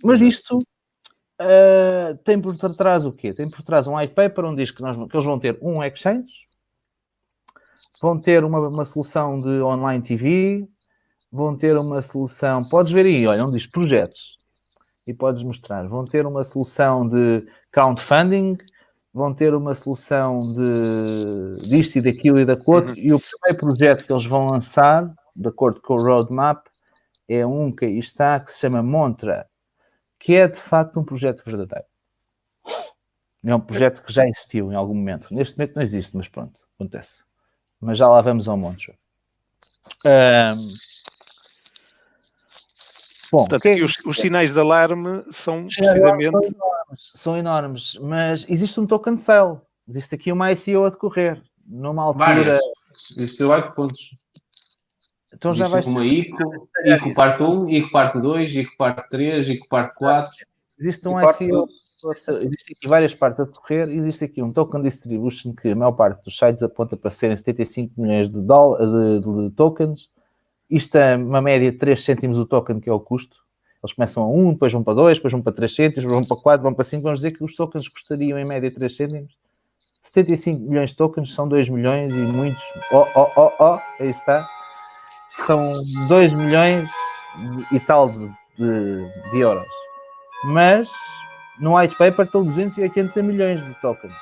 Mas isto uh, tem por trás o quê? Tem por trás um white paper onde diz que, nós, que eles vão ter um exchange, vão ter uma, uma solução de online TV, vão ter uma solução, podes ver aí, olha, onde diz projetos, e podes mostrar, vão ter uma solução de crowdfunding, vão ter uma solução de disto e daquilo e daquilo, uhum. e o primeiro projeto que eles vão lançar, de acordo com o roadmap, é um que aí está, que se chama Montra, que é de facto um projeto verdadeiro. É um projeto que já existiu em algum momento. Neste momento não existe, mas pronto, acontece mas já lá vamos ao monte. Um, bom, Portanto, que... os, os, sinais de alarme são precisamente... São enormes, são enormes, mas existe um token sale, existe aqui uma ICO a decorrer, numa altura... Existe vários pontos. Então já vai uma ICO, ICO parte 1, ICO parte 2, ICO parte 3, ICO parte 4. Existe um ICO existem aqui várias partes a decorrer. Existe aqui um token distribution que a maior parte dos sites aponta para serem 75 milhões de, de, de, tokens. Isto é uma média de 3 cêntimos o token, que é o custo. Eles começam a 1, depois vão para 2, depois vão para 3 cêntimos, vão para 4, vão para 5. Vamos dizer que os tokens custariam em média 3 cêntimos. 75 milhões de tokens são 2 milhões e muitos. Oh, oh, oh, oh, aí está. São 2 milhões e tal de, de, de euros. Mas no white paper estão 280 milhões de tokens.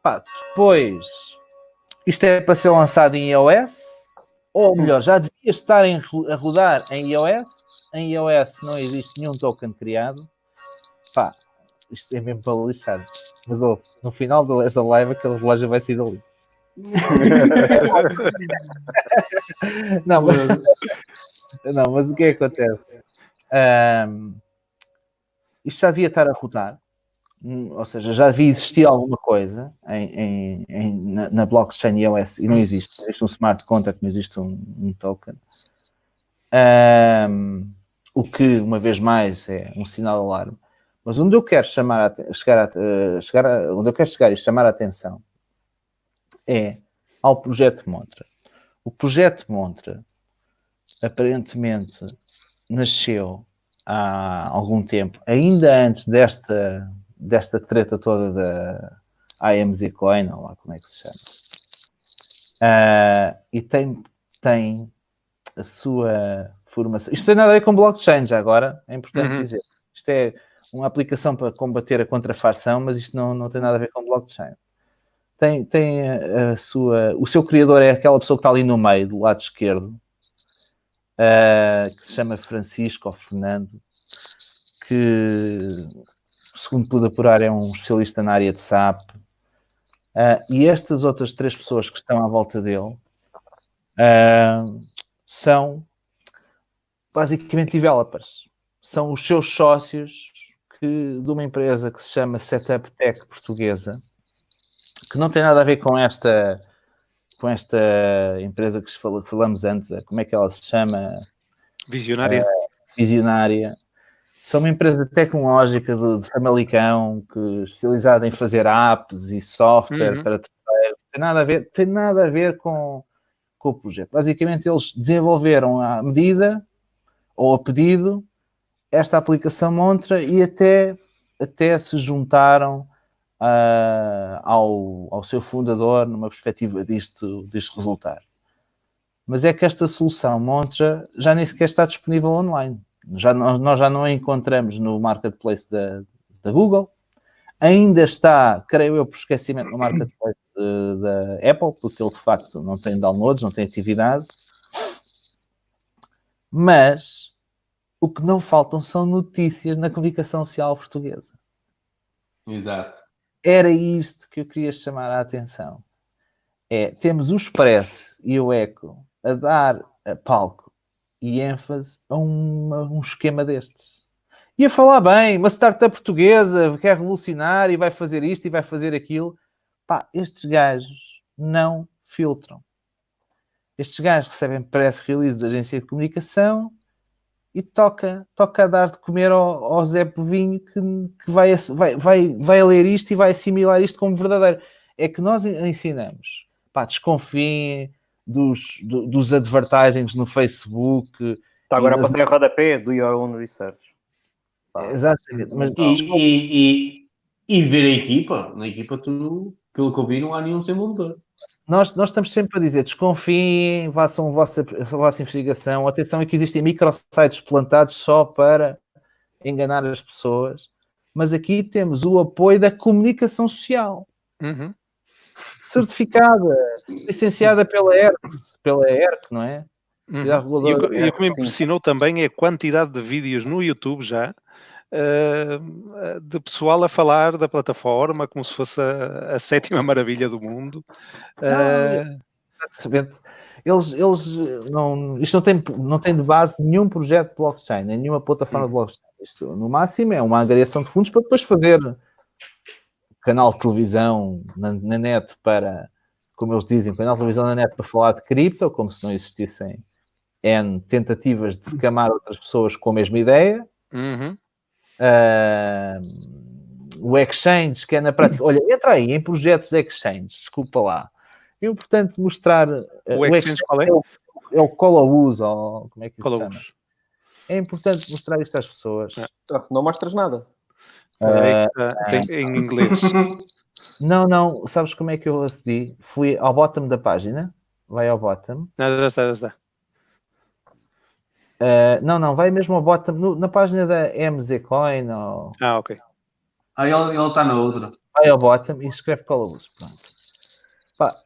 Pá, depois, isto é para ser lançado em iOS, ou melhor, já devia estar em, a rodar em iOS. Em iOS não existe nenhum token criado. Pá, isto é mesmo para lixar. Mas ouve, no final desta live aquele relógio vai sair dali. não, mas, não, mas o que é que acontece? Um, isto já devia estar a rodar. Hum, ou seja, já havia existir alguma coisa em, em, em, na, na, blockchain iOS e não existe. Existe um smart contract, não existe um, um token. Um, o que, uma vez mais, é um sinal de alarme. Mas onde eu quero chamar a, chegar, a, eh, chegar a, onde eu quero chegar e chamar a atenção é ao projeto Montra. O projeto Montra aparentemente nasceu há algum tempo, ainda antes desta, desta treta toda da AMZ Coin, ou lá como é que se chama. Uh, e tem, tem a sua formação. Isto tem nada a ver com blockchain, já agora, é importante uhum. dizer. Isto é uma aplicação para combater a contrafação, mas isto não, não tem nada a ver com blockchain. Tem, tem a, a sua. O seu criador é aquela pessoa que está ali no meio, do lado esquerdo, uh, que se chama Francisco ou Fernando, que, segundo pude apurar, é um especialista na área de SAP. Uh, e estas outras três pessoas que estão à volta dele uh, são basicamente developers. São os seus sócios que, de uma empresa que se chama Setup Tech Portuguesa, que não tem nada a ver com esta com esta empresa que falamos antes, como é que ela se chama? Visionária. Uh, visionária. São uma empresa tecnológica de, de Famalicão, que especializada em fazer apps e software uhum. para terceiros. Tem nada a ver, tem nada a ver com, com o projeto. Basicamente, eles desenvolveram à medida ou a pedido esta aplicação Montra e até, até se juntaram uh, ao, ao seu fundador numa perspectiva disto, disto resultar. Mas é que esta solução Montra já nem sequer está disponível online. Já, nós já não a encontramos no marketplace da, da Google. Ainda está, creio eu, por esquecimento no marketplace da Apple, porque ele de facto não tem downloads, não tem atividade. Mas o que não faltam são notícias na comunicação social portuguesa. Exato. Era isto que eu queria chamar a atenção. É, temos o Expresso e o Eco a dar a palco e ênfase a uma, um esquema destes. E a falar bem, uma startup portuguesa que é revolucionária e vai fazer isto e vai fazer aquilo. Pá, estes gajos não filtram. Estes gajos recebem press release da agência de comunicação e toca, toca a dar de comer ao, ao Zé Povinho que, que vai, vai, vai, vai ler isto e vai assimilar isto como verdadeiro. É que nós ensinamos, pá, desconfiem dos, do, dos advertisings no Facebook. Está agora para ter rodapé do Your Own Research. Exatamente. Mas, e, e, e, e, ver a equipa, na equipa tu, pelo que eu vi, não há nenhum desenvolvedor nós, nós estamos sempre a dizer desconfiem, façam a vossa, a vossa investigação. Atenção, é que existem microsites plantados só para enganar as pessoas. Mas aqui temos o apoio da comunicação social. Uhum. Certificada, licenciada pela ERC, pela ERC, não é? Uhum. E o que me impressionou também é a quantidade de vídeos no YouTube já uh, de pessoal a falar da plataforma como se fosse a, a sétima maravilha do mundo. Uh... Exatamente. Eles, eles não, isto não tem, não tem de base nenhum projeto de blockchain, nenhuma plataforma de blockchain. Isto, no máximo, é uma agregação de fundos para depois fazer canal de televisão na, na net para, como eles dizem, canal de televisão na net para falar de cripto, como se não existissem N tentativas de se camar outras pessoas com a mesma ideia. Uhum uh, o Exchange, que é na prática. Olha, entra aí em projetos de Exchange, desculpa lá. É importante mostrar. Uh, o, o Exchange, qual é? É o, é o Colaus, ou como é que se chama? É importante mostrar isto às pessoas. Ah, não mostras nada. Uh, em inglês. Não, não. Sabes como é que eu acedi? Fui ao bottom da página. Vai ao bottom. Não, já está, já está. Uh, não, não, vai mesmo ao bottom, no, na página da MZ Coin. Ou... Ah, ok. Ah, ele está na outra. Vai ao bottom e escreve Colobus. Pronto. Pá.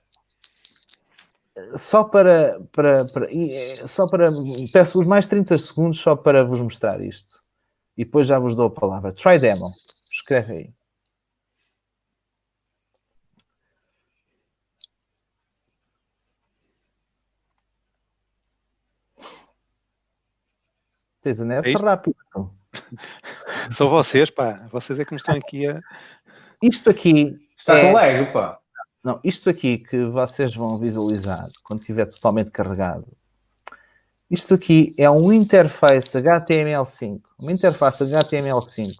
Só para, para, para eh, só para peço-vos mais 30 segundos só para vos mostrar isto. E depois já vos dou a palavra. Try demo. Escreve aí. Tens a net é rápido. São vocês, pá. Vocês é que me estão aqui a. Isto aqui. Está é... com lag, pá. Não, isto aqui que vocês vão visualizar quando estiver totalmente carregado, isto aqui é um interface HTML5, uma interface HTML5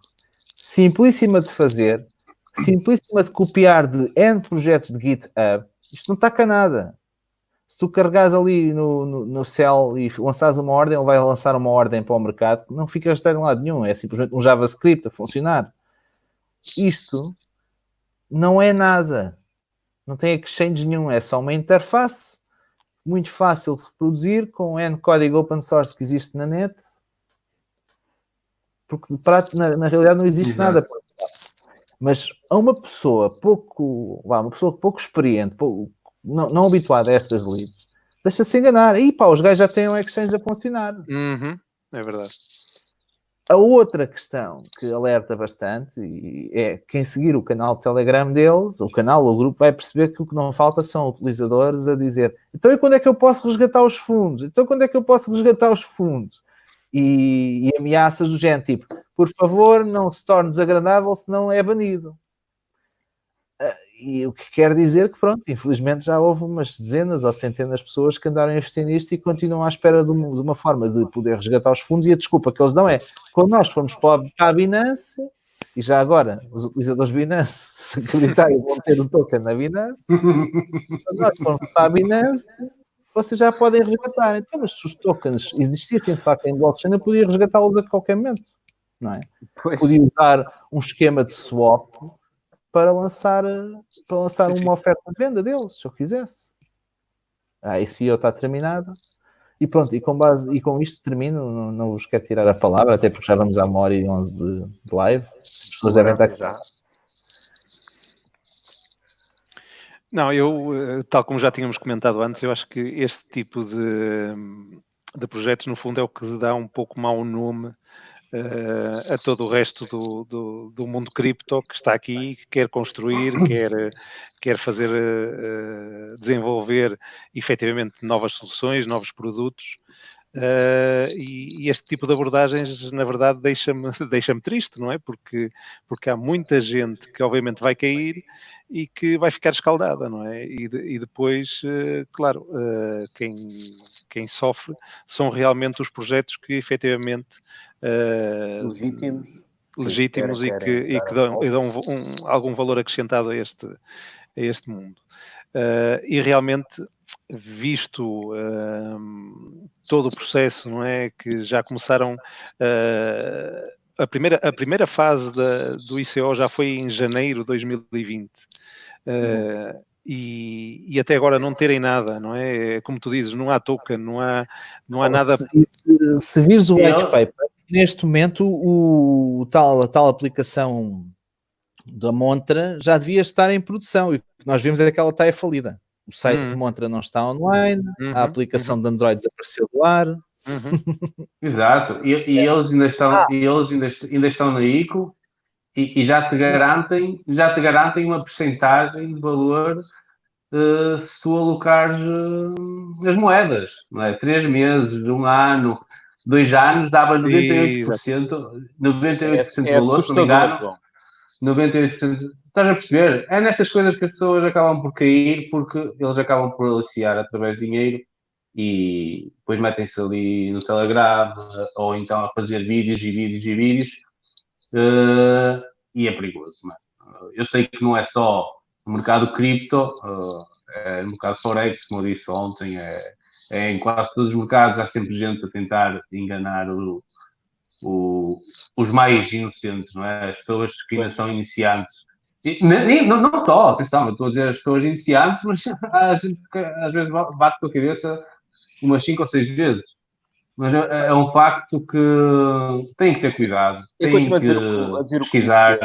simplíssima de fazer, simplíssima de copiar de N projetos de GitHub. Isto não cá nada. Se tu carregares ali no, no, no cell e lançares uma ordem, ele vai lançar uma ordem para o mercado não fica registrado em lado nenhum. É simplesmente um JavaScript a funcionar. Isto não é nada. Não tem exchange nenhum. É só uma interface muito fácil de reproduzir com N código open source que existe na net. Porque na, na realidade não existe Exato. nada mas a uma pessoa pouco, uma pessoa pouco experiente, pouco, não, não habituada a estas leads, deixa-se enganar. E pá, os gajos já têm um exchange a funcionar. Uhum, é verdade. A outra questão que alerta bastante é quem seguir o canal de Telegram deles, o canal ou o grupo, vai perceber que o que não falta são utilizadores a dizer então e quando é que eu posso resgatar os fundos? Então quando é que eu posso resgatar os fundos? E, e ameaças do género tipo, por favor, não se torne desagradável, senão é banido. E o que quer dizer que, pronto, infelizmente já houve umas dezenas ou centenas de pessoas que andaram a investir nisto e continuam à espera de uma, de uma forma de poder resgatar os fundos. E a desculpa que eles dão é: quando nós fomos para a Binance, e já agora os utilizadores Binance, se acreditarem, vão ter um token na Binance, quando nós fomos para a Binance, vocês já podem resgatar. Então, mas se os tokens existissem de facto em blockchain, eu podia resgatá-los a qualquer momento, não é? Pois. Podia usar um esquema de swap para lançar, para lançar sim, uma sim. oferta de venda deles, se eu quisesse. A ah, ICO está terminada. E pronto, e com, base, e com isto termino, não, não vos quero tirar a palavra, até porque já vamos à uma hora e onze de, de live. As pessoas devem estar já. Não, eu, eh, tal como já tínhamos comentado antes, eu acho que este tipo de, de projetos, no fundo, é o que dá um pouco mau nome uh, a todo o resto do, do, do, mundo cripto que está aqui, que quer construir, quer, quer fazer uh, desenvolver efetivamente novas soluções, novos produtos. Uh, e, e, este tipo de abordagens, na verdade, deixa-me deixa triste, não é? Porque, porque há muita gente que, obviamente, vai cair e que vai ficar escaldada, não é? E, de, e depois, uh, claro, uh, quem, quem sofre são realmente os projetos que, efetivamente, legítimos, legítimos e que, e que dão, dão um, algum valor acrescentado a este, a este mundo. E realmente visto uh, todo o processo, não é? Que já começaram. Uh, a, primeira, a primeira fase da, do ICO já foi em janeiro de 2020. Uh, uhum. e, e, até agora não terem nada, não é? é? Como tu dizes, não há token, não há, não há nada. Se, se, se vires o white paper, neste momento o, o tal, a tal aplicação da Montra já devia estar em produção e o que nós vimos é que ela está é falida. O site hum. de Montra não está online, uhum. a aplicação uhum. de Android desapareceu do ar. Uhum. Exato, e, e, eles ainda estão, ah. e eles ainda, ainda estão na ICO e, e, já te garantem, já te garantem uma percentagem de valor uh, se tu alocares uh, as moedas, não é? Três meses, um ano, dois anos, dava 98%, 98% é, é de valor, se não me engano. 98%. Estás a perceber? É nestas coisas que as pessoas acabam por cair porque eles acabam por aliciar através de dinheiro e depois metem-se ali no Telegram ou então a fazer vídeos e vídeos e vídeos uh, e é perigoso. Eu sei que não é só no mercado cripto, uh, é no mercado Forex, como eu disse ontem, é, é, em quase todos os mercados há sempre gente a tentar enganar o, o, os mais inocentes, não é? As pessoas que ainda são iniciantes nem, não, não só, atenção, eu estou a dizer as pessoas iniciantes, mas a gente às vezes bate com a cabeça umas 5 ou 6 vezes. Mas é, é, um facto que tem que ter cuidado, tem que dizer, dizer pesquisar.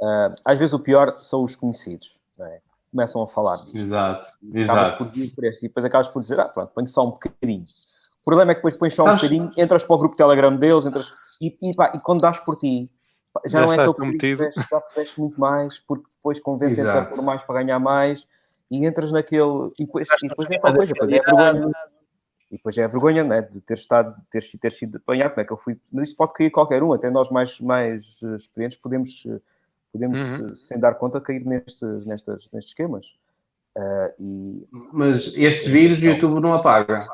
uh, às vezes o pior são os conhecidos, é? começam a falar disso. Exato, acabas por vir por este, e depois acabas por dizer, ah, pronto, põe só um bocadinho. O problema é que depois pões só Sabes? um bocadinho, entras para o grupo Telegram deles, entras, e, e, pá, e quando dás por ti, já, já não é tão prometido. já fizeste muito mais, porque depois convencem-te a pôr mais para ganhar mais e entras naquele. E depois, e depois é tal coisa, depois é vergonha. e depois é a vergonha né, de ter, estado, ter, ter sido apanhado, como é que eu fui. Mas isso pode cair qualquer um, até nós mais, mais eh, experientes podemos, eh, podemos uhum. Eh, sem dar conta, cair neste, nestas, nestes esquemas. Uh, e... Mas estes vídeos o YouTube não apaga.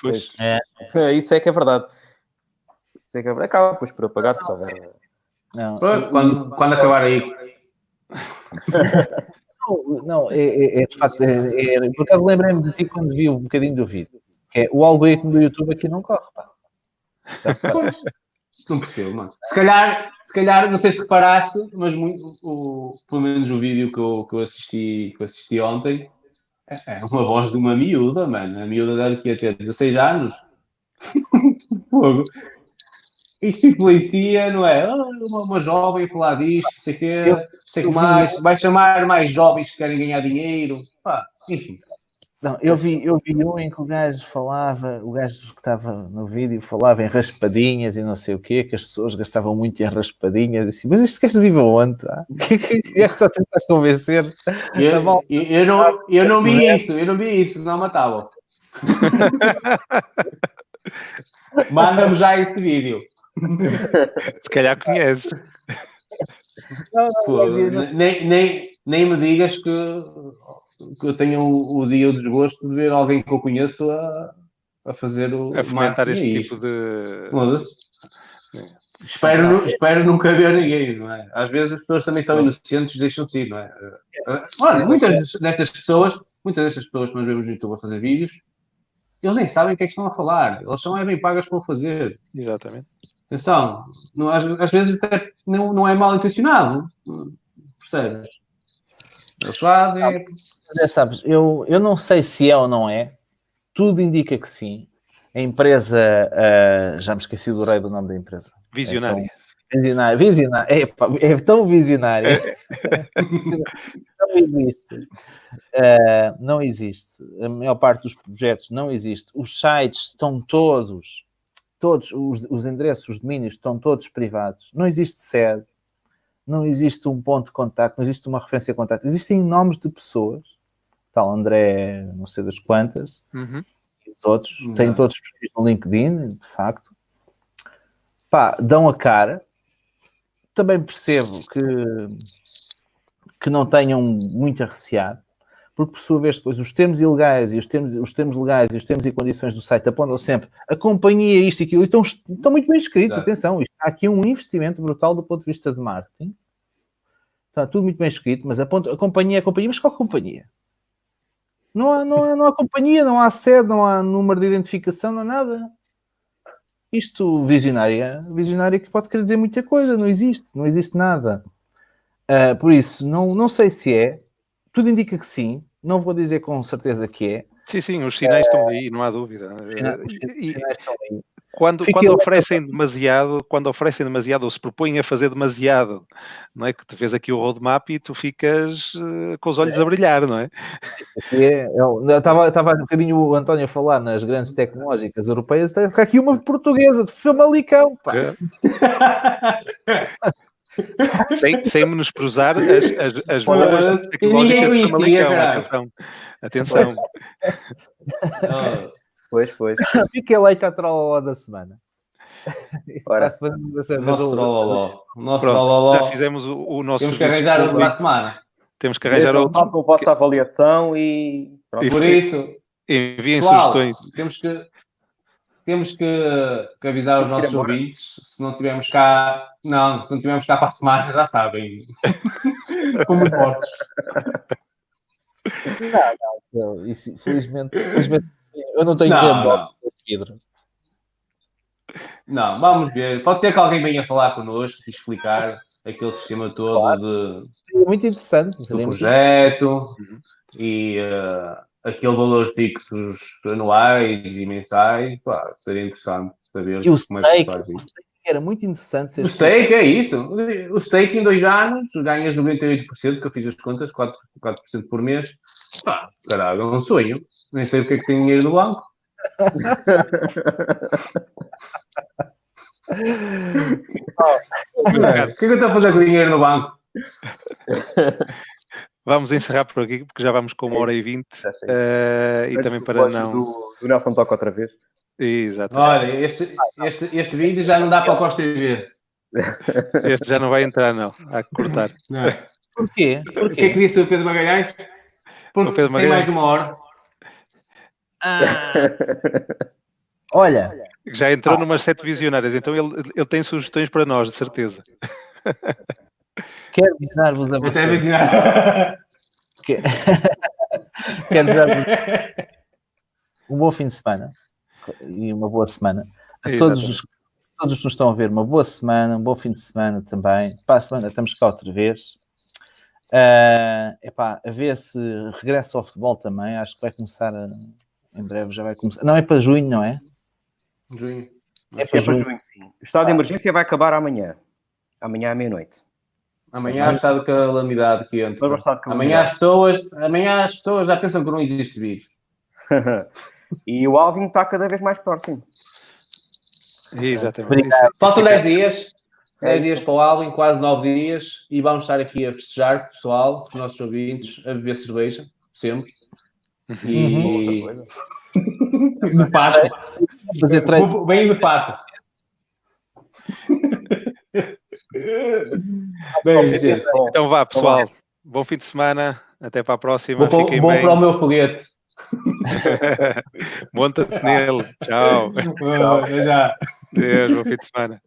Pois. É. Isso é que é verdade. É é verdade. Acaba depois por apagar se houver. Não, quando, quando acabar aí. Não, não é, é, é, de facto, é, é, por acaso lembrei-me de ti quando vi um bocadinho do vídeo, que é o algoritmo do YouTube aqui não corre, pá. Não percebo, mano. Se calhar, se calhar, não sei se reparaste, mas muito, o, pelo menos o vídeo que eu, que eu, assisti, que eu assisti ontem é, é uma voz de uma miúda, mano. A miúda deve ter 16 anos. Fogo isto influencia, não é? Ah, uma, uma jovem falar disto, sei que, sei que mais, vai chamar mais jovens que querem ganhar dinheiro, pá, enfim. Não, eu vi, eu vi um em que o gajo falava, o gajo que estava no vídeo falava em raspadinhas e não sei o quê, que as pessoas gastavam muito em raspadinhas. Assim, mas este gajo vive aonde? Ah? O que é que gajo está a tentar convencer? Eu, eu, eu, não, eu não vi isso, eu não vi isso, não matava. Manda-me já esse vídeo. Se calhar conheces. Não, não, Pô, nem, nem, nem me digas que, que eu tenho o, o dia o desgosto de ver alguém que eu conheço a, a fazer o. A fomentar este tipo de. Espero, espero nunca ver ninguém, não é? Às vezes as pessoas também são inocentes, deixam-se ir, não é? Olha, muitas destas pessoas, muitas destas pessoas que nós vemos no YouTube a fazer vídeos, eles nem sabem o que é que estão a falar, eles são é bem pagas para o fazer. Exatamente. Atenção, não, às, às, vezes até não, não é mal intencionado, percebes? Eles fazem. Já sabes, eu, eu não sei se é ou não é, tudo indica que sim. A empresa, uh, já me esqueci do rei do nome da empresa. Visionária. É visionária, visionária. É, é tão visionária. não existe. Uh, não existe. A maior parte dos projetos não existe. Os sites estão todos todos os, os endereços, os domínios estão todos privados. Não existe sede, não existe um ponto de contacto, não existe uma referência de contacto. Existem nomes de pessoas, tal André, não sei das quantas, uhum. os outros não. têm todos os perfis no LinkedIn, de facto. Pá, dão a cara. Também percebo que, que não tenham muito a recear, porque por sua vez depois os termos ilegais e os termos, os termos legais e os termos e condições do site apontam sempre a companhia isto e aquilo, e estão, estão muito bem escritos, atenção, isto, há aqui um investimento brutal do ponto de vista de marketing, está tudo muito bem escrito, mas a, ponto, a companhia é a companhia, mas qual companhia? Não há, não, há, não há companhia, não há sede, não há número de identificação, não há nada. Isto, visionária, visionária que pode querer dizer muita coisa, não existe, não existe nada. Uh, por isso, não, não sei se é, tudo indica que sim, não vou dizer com certeza que é. Sim, sim, os sinais estão aí, não há dúvida. Os sinais, os sinais estão aí. Quando, quando oferecem demasiado, quando oferecem demasiado ou se propõem a fazer demasiado, não é? Que tu vês aqui o roadmap e tu ficas uh, com os olhos é. a brilhar, não é? é eu estava, estava um bocadinho o António a falar nas grandes tecnológicas europeias, está aqui uma portuguesa de Famalicão, pá. É. sem, sem menosprezar as, as, as boas tecnológicas de Famalicão. Atenção. Atenção. Pois, pois. Fica eleito a trolloló da semana. Ora, nosso trolloló. Nosso Já fizemos o, o nosso Temos que arranjar outro para a semana. Temos que arranjar outro. Façam a vossa avaliação e... e por isso... Enviem sugestões. Temos que temos que, que avisar os nossos ouvintes, se não tivermos cá, não, se não tivermos cá para a semana, já sabem. Como mortos. Não, não, isso, felizmente, felizmente, eu não tenho medo do Pedro. Não, vamos ver. Pode ser que alguém venha falar connosco e explicar aquele sistema todo claro. de. Seria muito interessante. Do projeto muito... e. Uh, aquele valor fixos anuais e mensais, pá, seria interessante saber e o como stake, é que faz isso. Era muito interessante. O stake é isso. O stake em dois anos ganhas 98%, que eu fiz as contas, 4%, 4 por mês. Pá, caralho, é um sonho. Nem sei o que é que tem dinheiro no banco. o que é que eu estou a fazer com o dinheiro no banco? Vamos encerrar por aqui, porque já vamos com uma hora e vinte. Uh, e também para não. Do, O Nelson toca outra vez. Exatamente. Olha, este, este, este vídeo já não dá para o Costa ver. Este já não vai entrar, não. Há que cortar. Não é? Porquê? O que é que Porquê? disse o Pedro Magalhães? Porque O Pedro tem Magalhães. mais de uma hora. Ah. Olha, Já entrou numas sete visionárias, então ele, ele tem sugestões para nós, de certeza. quero desejar-vos a Até vocês. visionar. que- Quero desejar-vos um bom fim de semana e uma boa semana. A todos Exatamente. os, todos os que nos estão a ver, uma boa semana, um bom fim de semana também. Para a semana estamos cá outra vez. É epá, a ver se regressa ao futebol também. Acho que vai começar a- em breve, já vai começar. Não é para junho, não é? Junho. É É para para junho. junho, sim. O estado de emergência vai acabar amanhã. Amanhã à meia-noite. Amanhã está de calamidade que entra. Amanhã as, pessoas, amanhã as pessoas já pensam que não existe vírus. e o Alvin está cada vez mais próximo. Exatamente. Obrigado. Isso- Faltam isso é 10 dias. É 10 isso. dias para o Alvin, quase 9 dias. E vamos estar aqui a festejar, pessoal, os nossos ouvintes, a beber cerveja, sempre. E. de pato. Fazer treino. Bem de pato. Bem, gente. Bom, Então vá, pessoal. Bom fim de semana. Até para a próxima. Para- Fiquem vou bem. para o meu foguete. Monta-te nele. Tchau. Já. Deus, bom fim de semana.